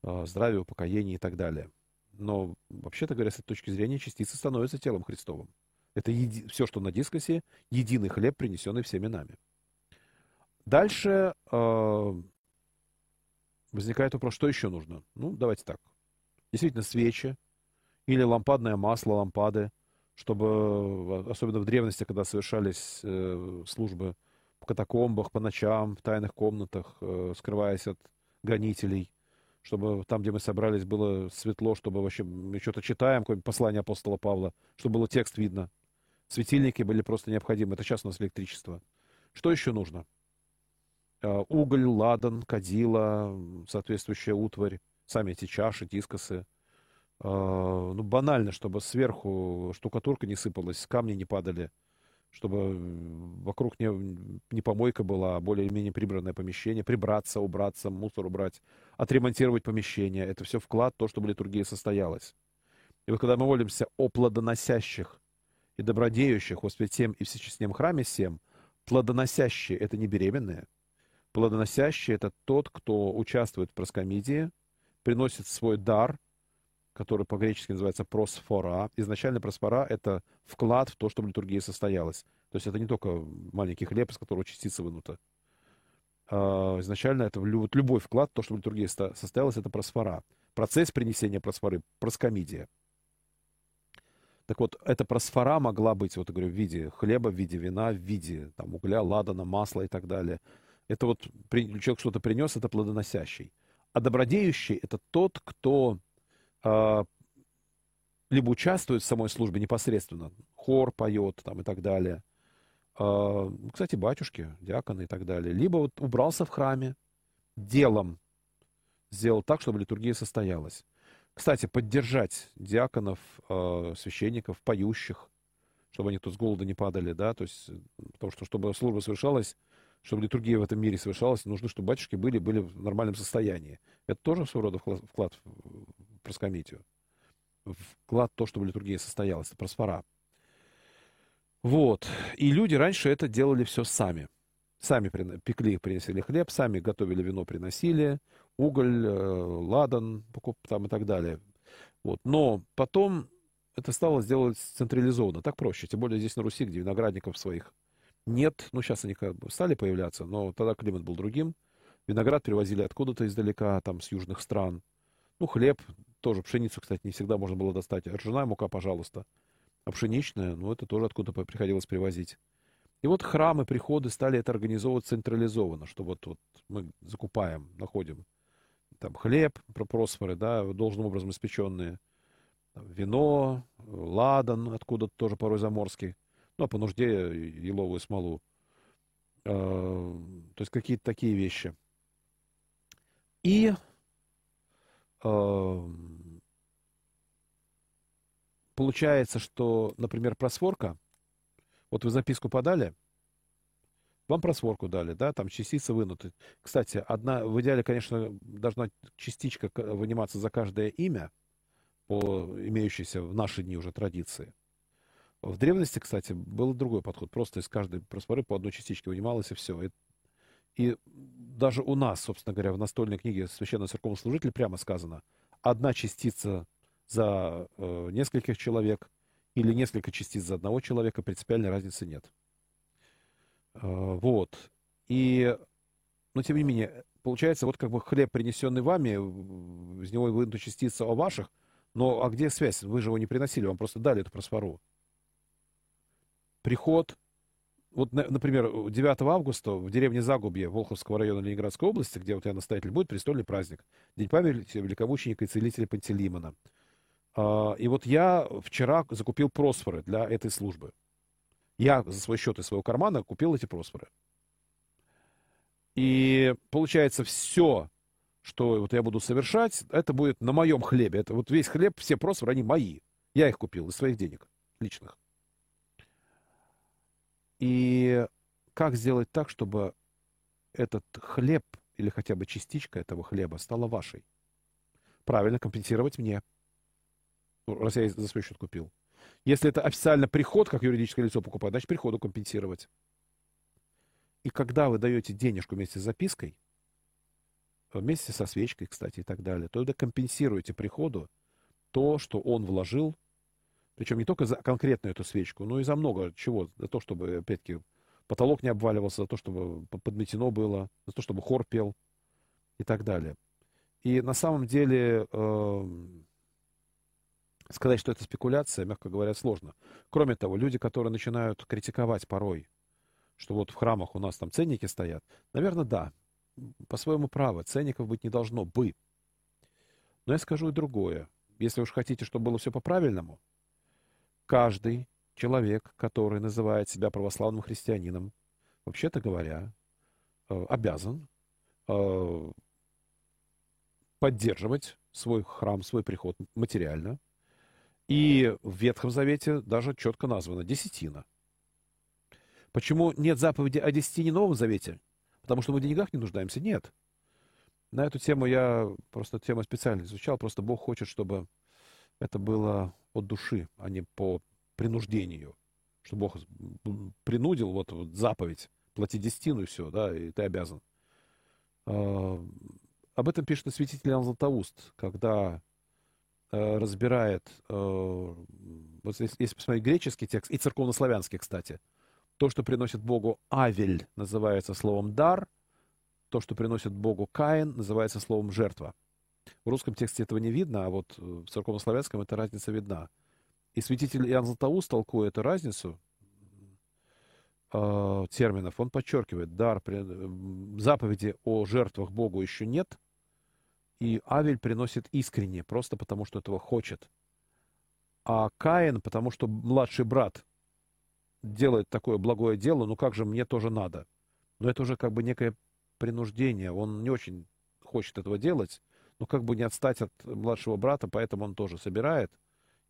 а, здравия, упокоения и так далее. Но, вообще-то говоря, с этой точки зрения, частицы становятся телом Христовым. Это еди... все, что на дискосе, единый хлеб, принесенный всеми нами. Дальше э, возникает вопрос, что еще нужно? Ну, давайте так. Действительно, свечи или лампадное масло, лампады, чтобы, особенно в древности, когда совершались э, службы в катакомбах, по ночам, в тайных комнатах, э, скрываясь от гонителей, чтобы там, где мы собрались, было светло, чтобы вообще мы что-то читаем, какое-нибудь послание апостола Павла, чтобы было текст видно. Светильники были просто необходимы. Это сейчас у нас электричество. Что еще нужно? А, уголь, ладан, кадила, соответствующая утварь, сами эти чаши, дискосы. А, ну, банально, чтобы сверху штукатурка не сыпалась, камни не падали чтобы вокруг не, не помойка была, а более-менее прибранное помещение, прибраться, убраться, мусор убрать, отремонтировать помещение. Это все вклад то, чтобы литургия состоялась. И вот когда мы молимся о плодоносящих и добродеющих во святем и всечестнем храме всем, плодоносящие — это не беременные. Плодоносящие — это тот, кто участвует в проскомидии, приносит свой дар — который по-гречески называется просфора. Изначально просфора — это вклад в то, чтобы литургия состоялась. То есть это не только маленький хлеб, из которого частица вынута. Изначально это любой вклад в то, чтобы литургия состоялась, это просфора. Процесс принесения просфоры — проскомидия. Так вот, эта просфора могла быть, вот я говорю, в виде хлеба, в виде вина, в виде там, угля, ладана, масла и так далее. Это вот человек что-то принес, это плодоносящий. А добродеющий — это тот, кто а, либо участвует в самой службе непосредственно, хор поет там и так далее. А, кстати, батюшки, диаконы и так далее. Либо вот убрался в храме, делом сделал так, чтобы литургия состоялась. Кстати, поддержать диаконов, а, священников, поющих, чтобы они тут с голода не падали, да, то есть, потому что, чтобы служба совершалась, чтобы литургия в этом мире совершалась, нужно, чтобы батюшки были, были в нормальном состоянии. Это тоже своего рода вклад проскомитию. Вклад в то, чтобы литургия состоялась, это просфора. Вот. И люди раньше это делали все сами. Сами пекли, приносили хлеб, сами готовили вино, приносили, уголь, э, ладан, там и так далее. Вот. Но потом это стало сделать централизованно, так проще. Тем более здесь на Руси, где виноградников своих нет. Ну, сейчас они как бы стали появляться, но тогда климат был другим. Виноград привозили откуда-то издалека, там, с южных стран. Ну, хлеб тоже пшеницу, кстати, не всегда можно было достать. Ржаная мука, пожалуйста. А пшеничная, ну, это тоже откуда-то приходилось привозить. И вот храмы, приходы стали это организовывать централизованно, что вот, вот мы закупаем, находим там хлеб, просфоры, да, должным образом испеченные, вино, ладан, откуда-то тоже порой заморский, ну, а по нужде еловую смолу. Э, то есть какие-то такие вещи. И получается, что, например, просворка, вот вы записку подали, вам просворку дали, да, там частицы вынуты. Кстати, одна, в идеале, конечно, должна частичка выниматься за каждое имя, по имеющейся в наши дни уже традиции. В древности, кстати, был другой подход. Просто из каждой просфоры по одной частичке вынималось, и все. И, и даже у нас, собственно говоря, в настольной книге Священного церковного служителя прямо сказано, одна частица за э, нескольких человек или несколько частиц за одного человека, принципиальной разницы нет. Э, вот. И, но тем не менее, получается, вот как бы хлеб, принесенный вами, из него выйдут частицы о ваших, но а где связь? Вы же его не приносили, вам просто дали эту просфору. Приход, вот, например, 9 августа в деревне Загубье Волховского района Ленинградской области, где вот я настоятель, будет престольный праздник. День памяти великомученика и целителя Пантелеймона. А, и вот я вчера закупил просфоры для этой службы. Я за свой счет из своего кармана купил эти просфоры. И получается, все, что вот я буду совершать, это будет на моем хлебе. Это вот весь хлеб, все просфоры, они мои. Я их купил из своих денег личных. И как сделать так, чтобы этот хлеб или хотя бы частичка этого хлеба стала вашей? Правильно компенсировать мне раз я за свой счет купил. Если это официально приход, как юридическое лицо покупает, значит приходу компенсировать. И когда вы даете денежку вместе с запиской, вместе со свечкой, кстати, и так далее, то вы компенсируете приходу то, что он вложил, причем не только за конкретно эту свечку, но и за много чего, за то, чтобы, опять-таки, потолок не обваливался, за то, чтобы подметено было, за то, чтобы хор пел и так далее. И на самом деле э, Сказать, что это спекуляция, мягко говоря, сложно. Кроме того, люди, которые начинают критиковать порой, что вот в храмах у нас там ценники стоят, наверное, да, по-своему право, ценников быть не должно бы. Но я скажу и другое. Если уж хотите, чтобы было все по-правильному, каждый человек, который называет себя православным христианином, вообще-то говоря, э, обязан э, поддерживать свой храм, свой приход материально, и в Ветхом Завете даже четко названо десятина. Почему нет заповеди о десятине в Новом Завете? Потому что мы в деньгах не нуждаемся? Нет. На эту тему я просто тему специально изучал. Просто Бог хочет, чтобы это было от души, а не по принуждению. Что Бог принудил, вот, вот заповедь, плати десятину и все, да, и ты обязан. А, об этом пишет святитель Иоанн Златоуст, когда Э, разбирает, э, вот если, если посмотреть греческий текст, и церковнославянский, кстати, то, что приносит Богу Авель, называется словом дар, то, что приносит Богу Каин, называется словом жертва. В русском тексте этого не видно, а вот в церковнославянском эта разница видна. И святитель Иоанн Златоуст, толкуя эту разницу э, терминов, он подчеркивает, дар, заповеди о жертвах Богу еще нет – и Авель приносит искренне, просто потому что этого хочет. А Каин, потому что младший брат делает такое благое дело, ну как же мне тоже надо. Но это уже как бы некое принуждение. Он не очень хочет этого делать, но как бы не отстать от младшего брата, поэтому он тоже собирает.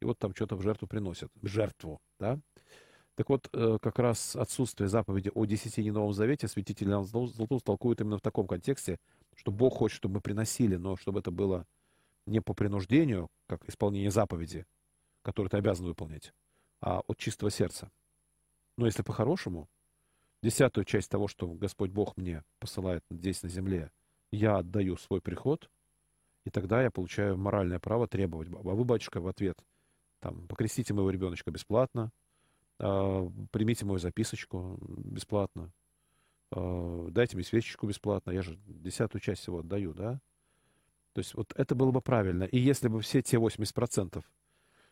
И вот там что-то в жертву приносит. В жертву, да? Так вот, э, как раз отсутствие заповеди о десятине Новом Завете святитель Иоанн Златоуст толкует именно в таком контексте, что Бог хочет, чтобы мы приносили, но чтобы это было не по принуждению, как исполнение заповеди, которую ты обязан выполнять, а от чистого сердца. Но если по-хорошему, десятую часть того, что Господь Бог мне посылает здесь на земле, я отдаю свой приход, и тогда я получаю моральное право требовать. А вы, батюшка, в ответ, там, покрестите моего ребеночка бесплатно, э, примите мою записочку бесплатно, э, дайте мне свечечку бесплатно, я же десятую часть всего отдаю, да? То есть вот это было бы правильно. И если бы все те 80%,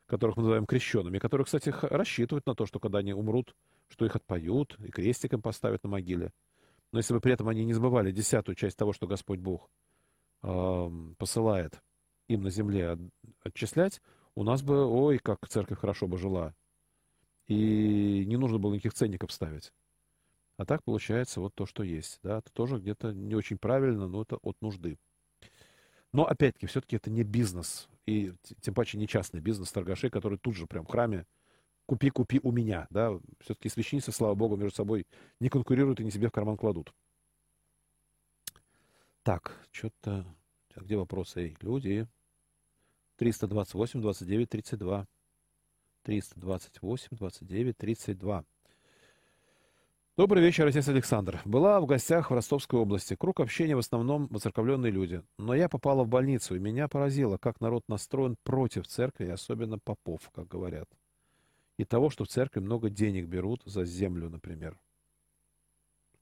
которых мы называем крещенными, которые, кстати, рассчитывают на то, что когда они умрут, что их отпоют и крестиком поставят на могиле. Но если бы при этом они не забывали десятую часть того, что Господь Бог посылает им на земле отчислять, у нас бы, ой, как церковь хорошо бы жила. И не нужно было никаких ценников ставить. А так получается вот то, что есть. Да? Это тоже где-то не очень правильно, но это от нужды. Но опять-таки, все-таки это не бизнес. И тем паче не частный бизнес торгашей, который тут же прям в храме купи, купи у меня. Да? Все-таки священницы, слава богу, между собой не конкурируют и не себе в карман кладут. Так, что-то... Где вопросы? Люди. 328, 29, 32. 328, 29, 32. Добрый вечер, отец Александр. Была в гостях в Ростовской области. Круг общения в основном воцерковленные люди. Но я попала в больницу, и меня поразило, как народ настроен против церкви, особенно попов, как говорят. И того, что в церкви много денег берут за землю, например.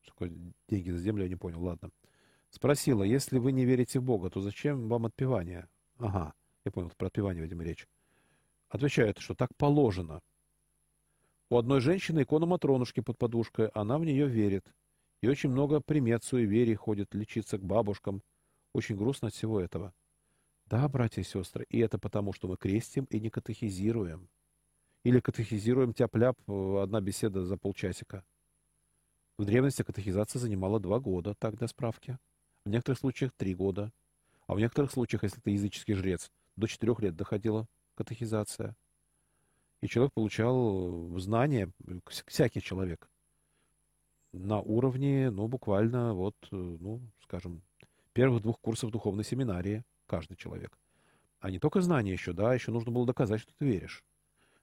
Что такое деньги за землю, я не понял, ладно. Спросила, если вы не верите в Бога, то зачем вам отпевание? Ага, я понял, про отпевание, видимо, речь. Отвечает, что так положено. У одной женщины икона Матронушки под подушкой, она в нее верит. И очень много примет суеверий ходит лечиться к бабушкам. Очень грустно от всего этого. Да, братья и сестры, и это потому, что мы крестим и не катехизируем. Или катехизируем тяп-ляп, одна беседа за полчасика. В древности катехизация занимала два года, так для справки. В некоторых случаях три года. А в некоторых случаях, если ты языческий жрец, до четырех лет доходила катехизация. И человек получал знания, всякий человек, на уровне, ну, буквально, вот, э, ну, скажем, первых двух курсов духовной семинарии каждый человек. А не только знания еще, да, еще нужно было доказать, что ты веришь.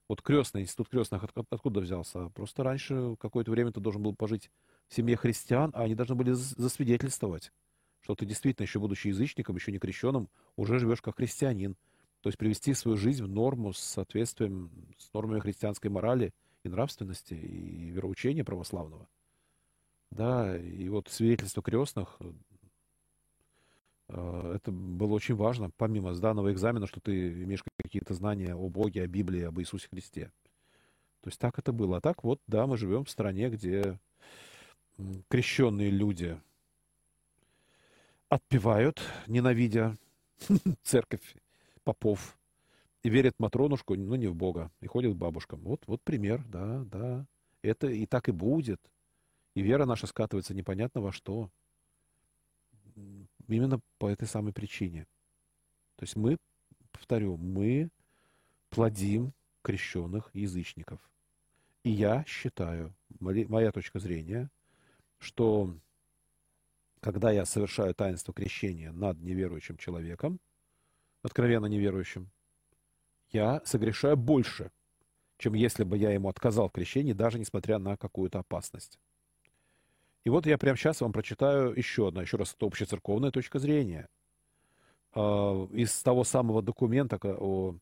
Вот крестный, институт крестных от, откуда взялся? Просто раньше какое-то время ты должен был пожить в семье христиан, а они должны были засвидетельствовать, что ты действительно, еще будучи язычником, еще не крещенным, уже живешь как христианин. То есть привести свою жизнь в норму с соответствием с нормами христианской морали и нравственности, и вероучения православного. Да, и вот свидетельство крестных, э, это было очень важно, помимо сданного экзамена, что ты имеешь какие-то знания о Боге, о Библии, об Иисусе Христе. То есть так это было. А так вот, да, мы живем в стране, где крещенные люди отпевают, ненавидя церковь, попов, и верят Матронушку, но не в Бога, и ходят к бабушкам. Вот, вот пример, да, да. Это и так и будет. И вера наша скатывается непонятно во что. Именно по этой самой причине. То есть мы, повторю, мы плодим крещенных язычников. И я считаю, моя точка зрения, что когда я совершаю таинство крещения над неверующим человеком, откровенно неверующим, я согрешаю больше, чем если бы я ему отказал в крещении, даже несмотря на какую-то опасность. И вот я прямо сейчас вам прочитаю еще одно, еще раз, это общецерковная точка зрения. А, из того самого документа, о,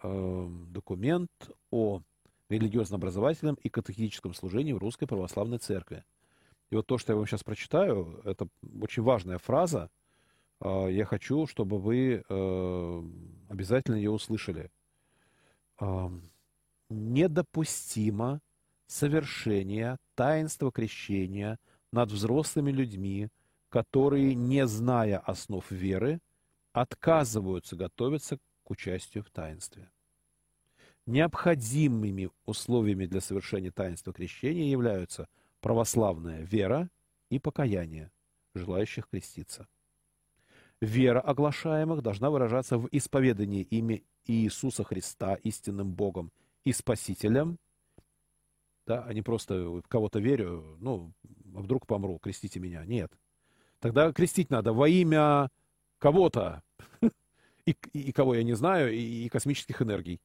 а, документ о религиозно-образовательном и катехическом служении в Русской Православной Церкви. И вот то, что я вам сейчас прочитаю, это очень важная фраза. А, я хочу, чтобы вы обязательно ее услышали. Недопустимо совершения таинства крещения над взрослыми людьми, которые, не зная основ веры, отказываются готовиться к участию в таинстве. Необходимыми условиями для совершения таинства крещения являются православная вера и покаяние желающих креститься. Вера оглашаемых должна выражаться в исповедании имя Иисуса Христа истинным Богом и Спасителем да, а не просто кого-то верю, ну, а вдруг помру, крестите меня. Нет. Тогда крестить надо во имя кого-то, и, и, кого я не знаю, и, и космических энергий.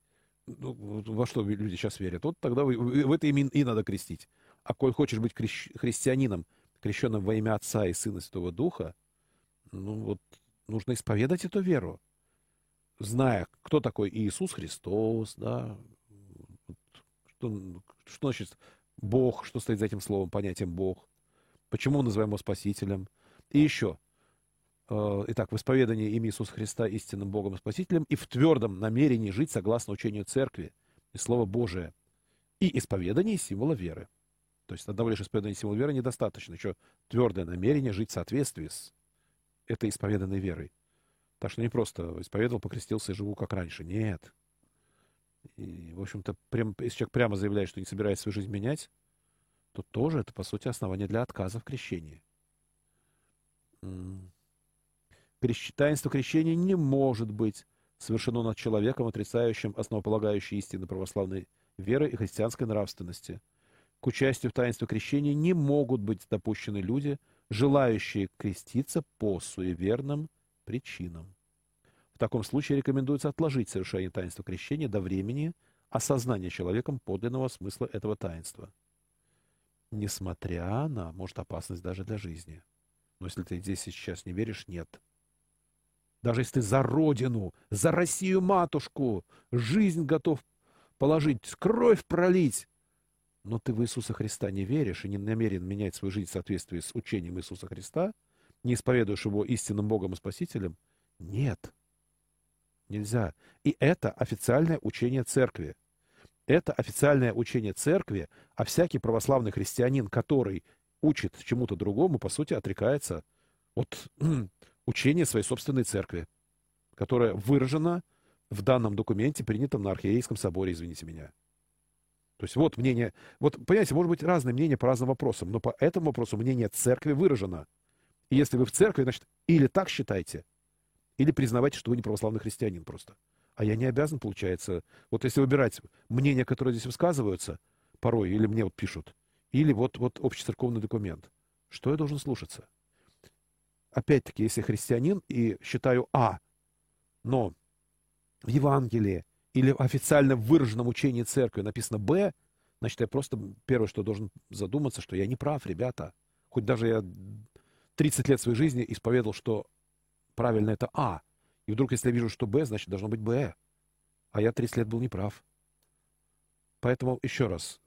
Ну, во что люди сейчас верят. Вот тогда вы, в это имя и надо крестить. А коль хочешь быть крещ, христианином, крещенным во имя Отца и Сына Святого Духа, ну вот нужно исповедать эту веру, зная, кто такой Иисус Христос, да, что, что значит Бог, что стоит за этим словом, понятием Бог? Почему мы называем его Спасителем? И еще, э, итак, в исповедании имя Иисуса Христа истинным Богом и Спасителем и в твердом намерении жить согласно учению Церкви и Слова Божия. И исповедание символа веры. То есть одного лишь исповедания символа веры недостаточно. Еще твердое намерение жить в соответствии с этой исповеданной верой. Так что не просто исповедовал, покрестился и живу как раньше. Нет. И, в общем-то, прям, если человек прямо заявляет, что не собирается свою жизнь менять, то тоже это, по сути, основание для отказа в крещении. Крещ... Таинство крещения не может быть совершено над человеком, отрицающим основополагающие истины православной веры и христианской нравственности. К участию в таинстве крещения не могут быть допущены люди, желающие креститься по суеверным причинам. В таком случае рекомендуется отложить совершение таинства крещения до времени осознания человеком подлинного смысла этого таинства. Несмотря на, может, опасность даже для жизни. Но если ты здесь сейчас не веришь, нет. Даже если ты за Родину, за Россию-матушку жизнь готов положить, кровь пролить, но ты в Иисуса Христа не веришь и не намерен менять свою жизнь в соответствии с учением Иисуса Христа, не исповедуешь его истинным Богом и Спасителем? Нет. Нельзя. И это официальное учение церкви. Это официальное учение церкви, а всякий православный христианин, который учит чему-то другому, по сути, отрекается от учения своей собственной церкви, которая выражена в данном документе, принятом на Архиерейском соборе, извините меня. То есть вот мнение, вот понимаете, может быть разное мнение по разным вопросам, но по этому вопросу мнение церкви выражено. И если вы в церкви, значит, или так считайте, или признавайте, что вы не православный христианин просто. А я не обязан, получается, вот если выбирать мнения, которые здесь высказываются, порой, или мне вот пишут, или вот, вот общецерковный документ, что я должен слушаться? Опять-таки, если христианин и считаю А, но в Евангелии или официально выраженном учении церкви написано Б, значит, я просто первое, что должен задуматься, что я не прав, ребята. Хоть даже я 30 лет своей жизни исповедовал, что правильно это А. И вдруг, если я вижу, что Б, значит, должно быть Б. А я 30 лет был неправ. Поэтому, еще раз,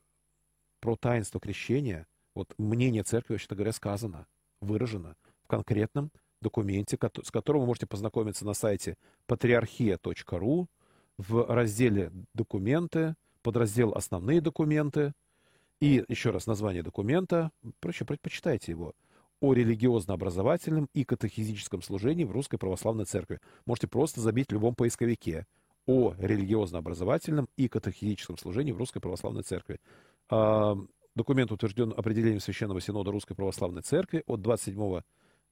про таинство крещения, вот мнение церкви, вообще говоря, сказано, выражено в конкретном документе, с которым вы можете познакомиться на сайте patriarchia.ru в разделе «Документы», подраздел «Основные документы». И еще раз название документа, проще, почитайте его, о религиозно-образовательном и катехизическом служении в Русской Православной Церкви. Можете просто забить в любом поисковике о религиозно-образовательном и катехизическом служении в Русской Православной Церкви. А, документ утвержден определением Священного Синода Русской Православной Церкви от 27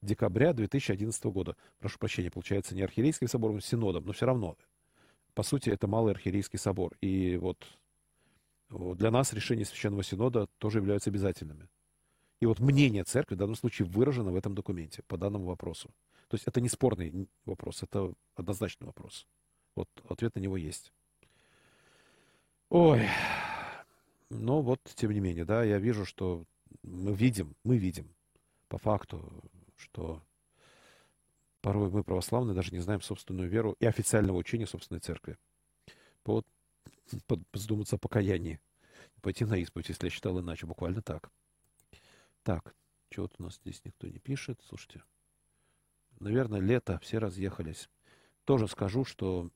декабря 2011 года. Прошу прощения, получается не архиерейским собором, а синодом, но все равно. По сути, это Малый архиерейский собор. И вот для нас решения Священного Синода тоже являются обязательными. И вот мнение церкви в данном случае выражено в этом документе по данному вопросу. То есть это не спорный вопрос, это однозначный вопрос. Вот ответ на него есть. Ой, но вот, тем не менее, да, я вижу, что мы видим, мы видим по факту, что порой мы православные даже не знаем собственную веру и официального учения собственной церкви. Вот задуматься о покаянии. Пойти на исповедь, если я считал иначе. Буквально так. Так, чего-то у нас здесь никто не пишет. Слушайте, наверное, лето, все разъехались. Тоже скажу, что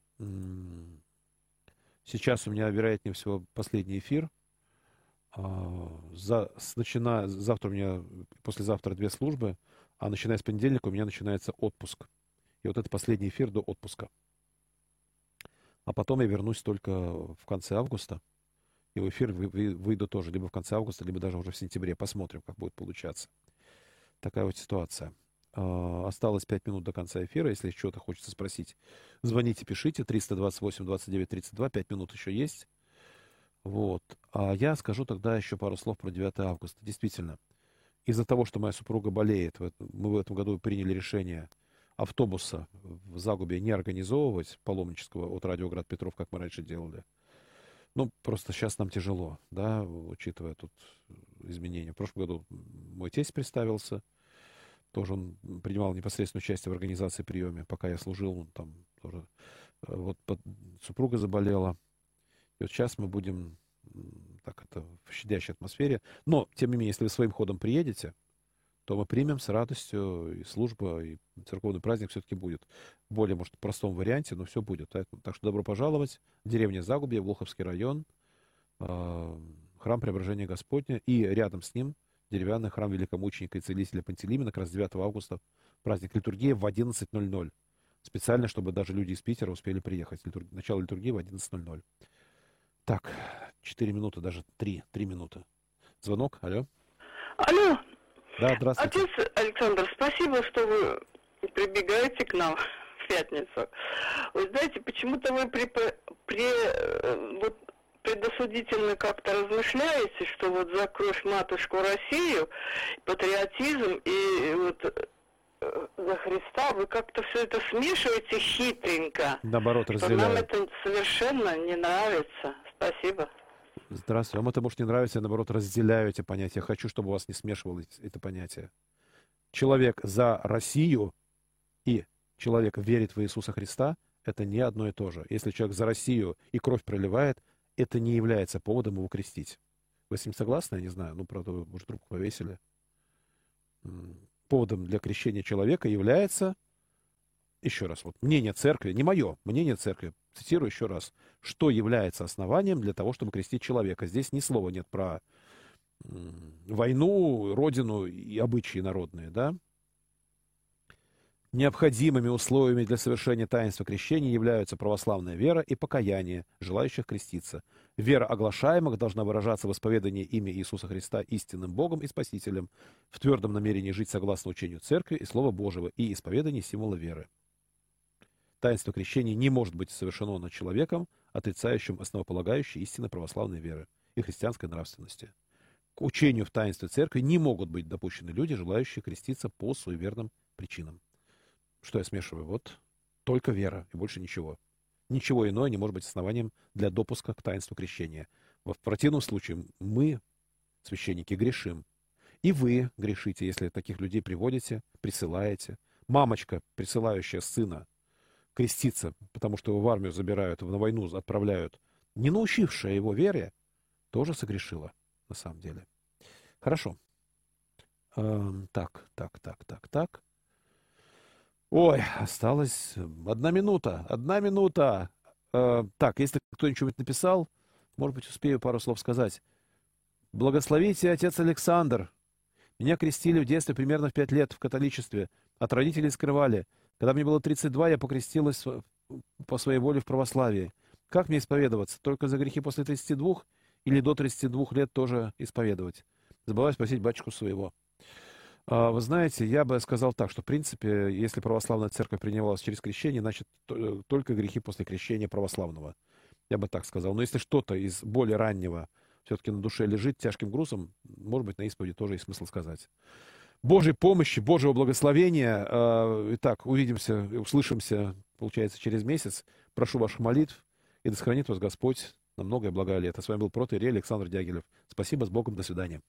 сейчас у меня, вероятнее всего, последний эфир. А, за, начиная, завтра у меня, послезавтра две службы. А начиная с понедельника у меня начинается отпуск. И вот это последний эфир до отпуска. А потом я вернусь только в конце августа. И в эфир выйду тоже либо в конце августа, либо даже уже в сентябре. Посмотрим, как будет получаться. Такая вот ситуация. А, осталось 5 минут до конца эфира. Если что-то хочется спросить, звоните, пишите. 328 29 32. 5 минут еще есть. Вот. А я скажу тогда еще пару слов про 9 августа. Действительно, из-за того, что моя супруга болеет, мы в этом году приняли решение автобуса в Загубе не организовывать паломнического от Радиоград Петров, как мы раньше делали. Ну, просто сейчас нам тяжело, да, учитывая тут изменения. В прошлом году мой тесть представился, тоже он принимал непосредственное участие в организации приема, пока я служил, он там тоже, э, вот супруга заболела. И вот сейчас мы будем так это в щадящей атмосфере. Но, тем не менее, если вы своим ходом приедете, то мы примем с радостью, и служба, и церковный праздник все-таки будет. В более, может, простом варианте, но все будет. Так, что добро пожаловать. Деревня Загубье, Волховский район, э, храм Преображения Господня, и рядом с ним деревянный храм великомученика и целителя Пантелеймона, как раз 9 августа, праздник литургии в 11.00. Специально, чтобы даже люди из Питера успели приехать. Литург... Начало литургии в 11.00. Так, 4 минуты, даже 3, 3 минуты. Звонок, алло. Алло. Да, здравствуйте. Отец Александр, спасибо, что вы прибегаете к нам в пятницу. Вы знаете, почему-то вы при, при, э, вот, предосудительно как-то размышляете, что вот за кровь матушку Россию, патриотизм и вот э, за Христа, вы как-то все это смешиваете хитренько. Наоборот, разделяю. Нам это совершенно не нравится. Спасибо. Здравствуйте. Вам это может не нравиться, я наоборот разделяю эти понятия. Хочу, чтобы у вас не смешивалось это понятие. Человек за Россию и человек верит в Иисуса Христа, это не одно и то же. Если человек за Россию и кровь проливает, это не является поводом его крестить. Вы с ним согласны? Я не знаю. Ну, правда, может, трубку повесили. поводом для крещения человека является, еще раз, вот мнение церкви, не мое, мнение церкви, цитирую еще раз, что является основанием для того, чтобы крестить человека. Здесь ни слова нет про войну, родину и обычаи народные, да? Необходимыми условиями для совершения таинства крещения являются православная вера и покаяние желающих креститься. Вера оглашаемых должна выражаться в исповедании имя Иисуса Христа истинным Богом и Спасителем, в твердом намерении жить согласно учению Церкви и Слова Божьего и исповедании символа веры. Таинство крещения не может быть совершено над человеком, отрицающим основополагающие истины православной веры и христианской нравственности. К учению в таинстве церкви не могут быть допущены люди, желающие креститься по суеверным причинам. Что я смешиваю? Вот только вера и больше ничего. Ничего иное не может быть основанием для допуска к таинству крещения. В противном случае мы, священники, грешим. И вы грешите, если таких людей приводите, присылаете. Мамочка, присылающая сына креститься, потому что его в армию забирают, на войну отправляют, не научившая его вере, тоже согрешила на самом деле. Хорошо. Эм, так, так, так, так, так. Ой, осталась одна минута, одна минута. Э, так, если кто-нибудь написал, может быть, успею пару слов сказать. Благословите, отец Александр. Меня крестили в детстве примерно в пять лет в католичестве. От родителей скрывали. Когда мне было 32, я покрестилась по своей воле в православии. Как мне исповедоваться? Только за грехи после 32 или до 32 лет тоже исповедовать? Забываю спросить батюшку своего. А, вы знаете, я бы сказал так, что, в принципе, если православная церковь принималась через крещение, значит, э, только грехи после крещения православного. Я бы так сказал. Но если что-то из более раннего все-таки на душе лежит тяжким грузом, может быть, на исповеди тоже есть смысл сказать. Божьей помощи, Божьего благословения. А, итак, увидимся, услышимся, получается, через месяц. Прошу ваших молитв, и да сохранит вас Господь на многое благое лето. С вами был протеерей Александр Дягилев. Спасибо, с Богом, до свидания.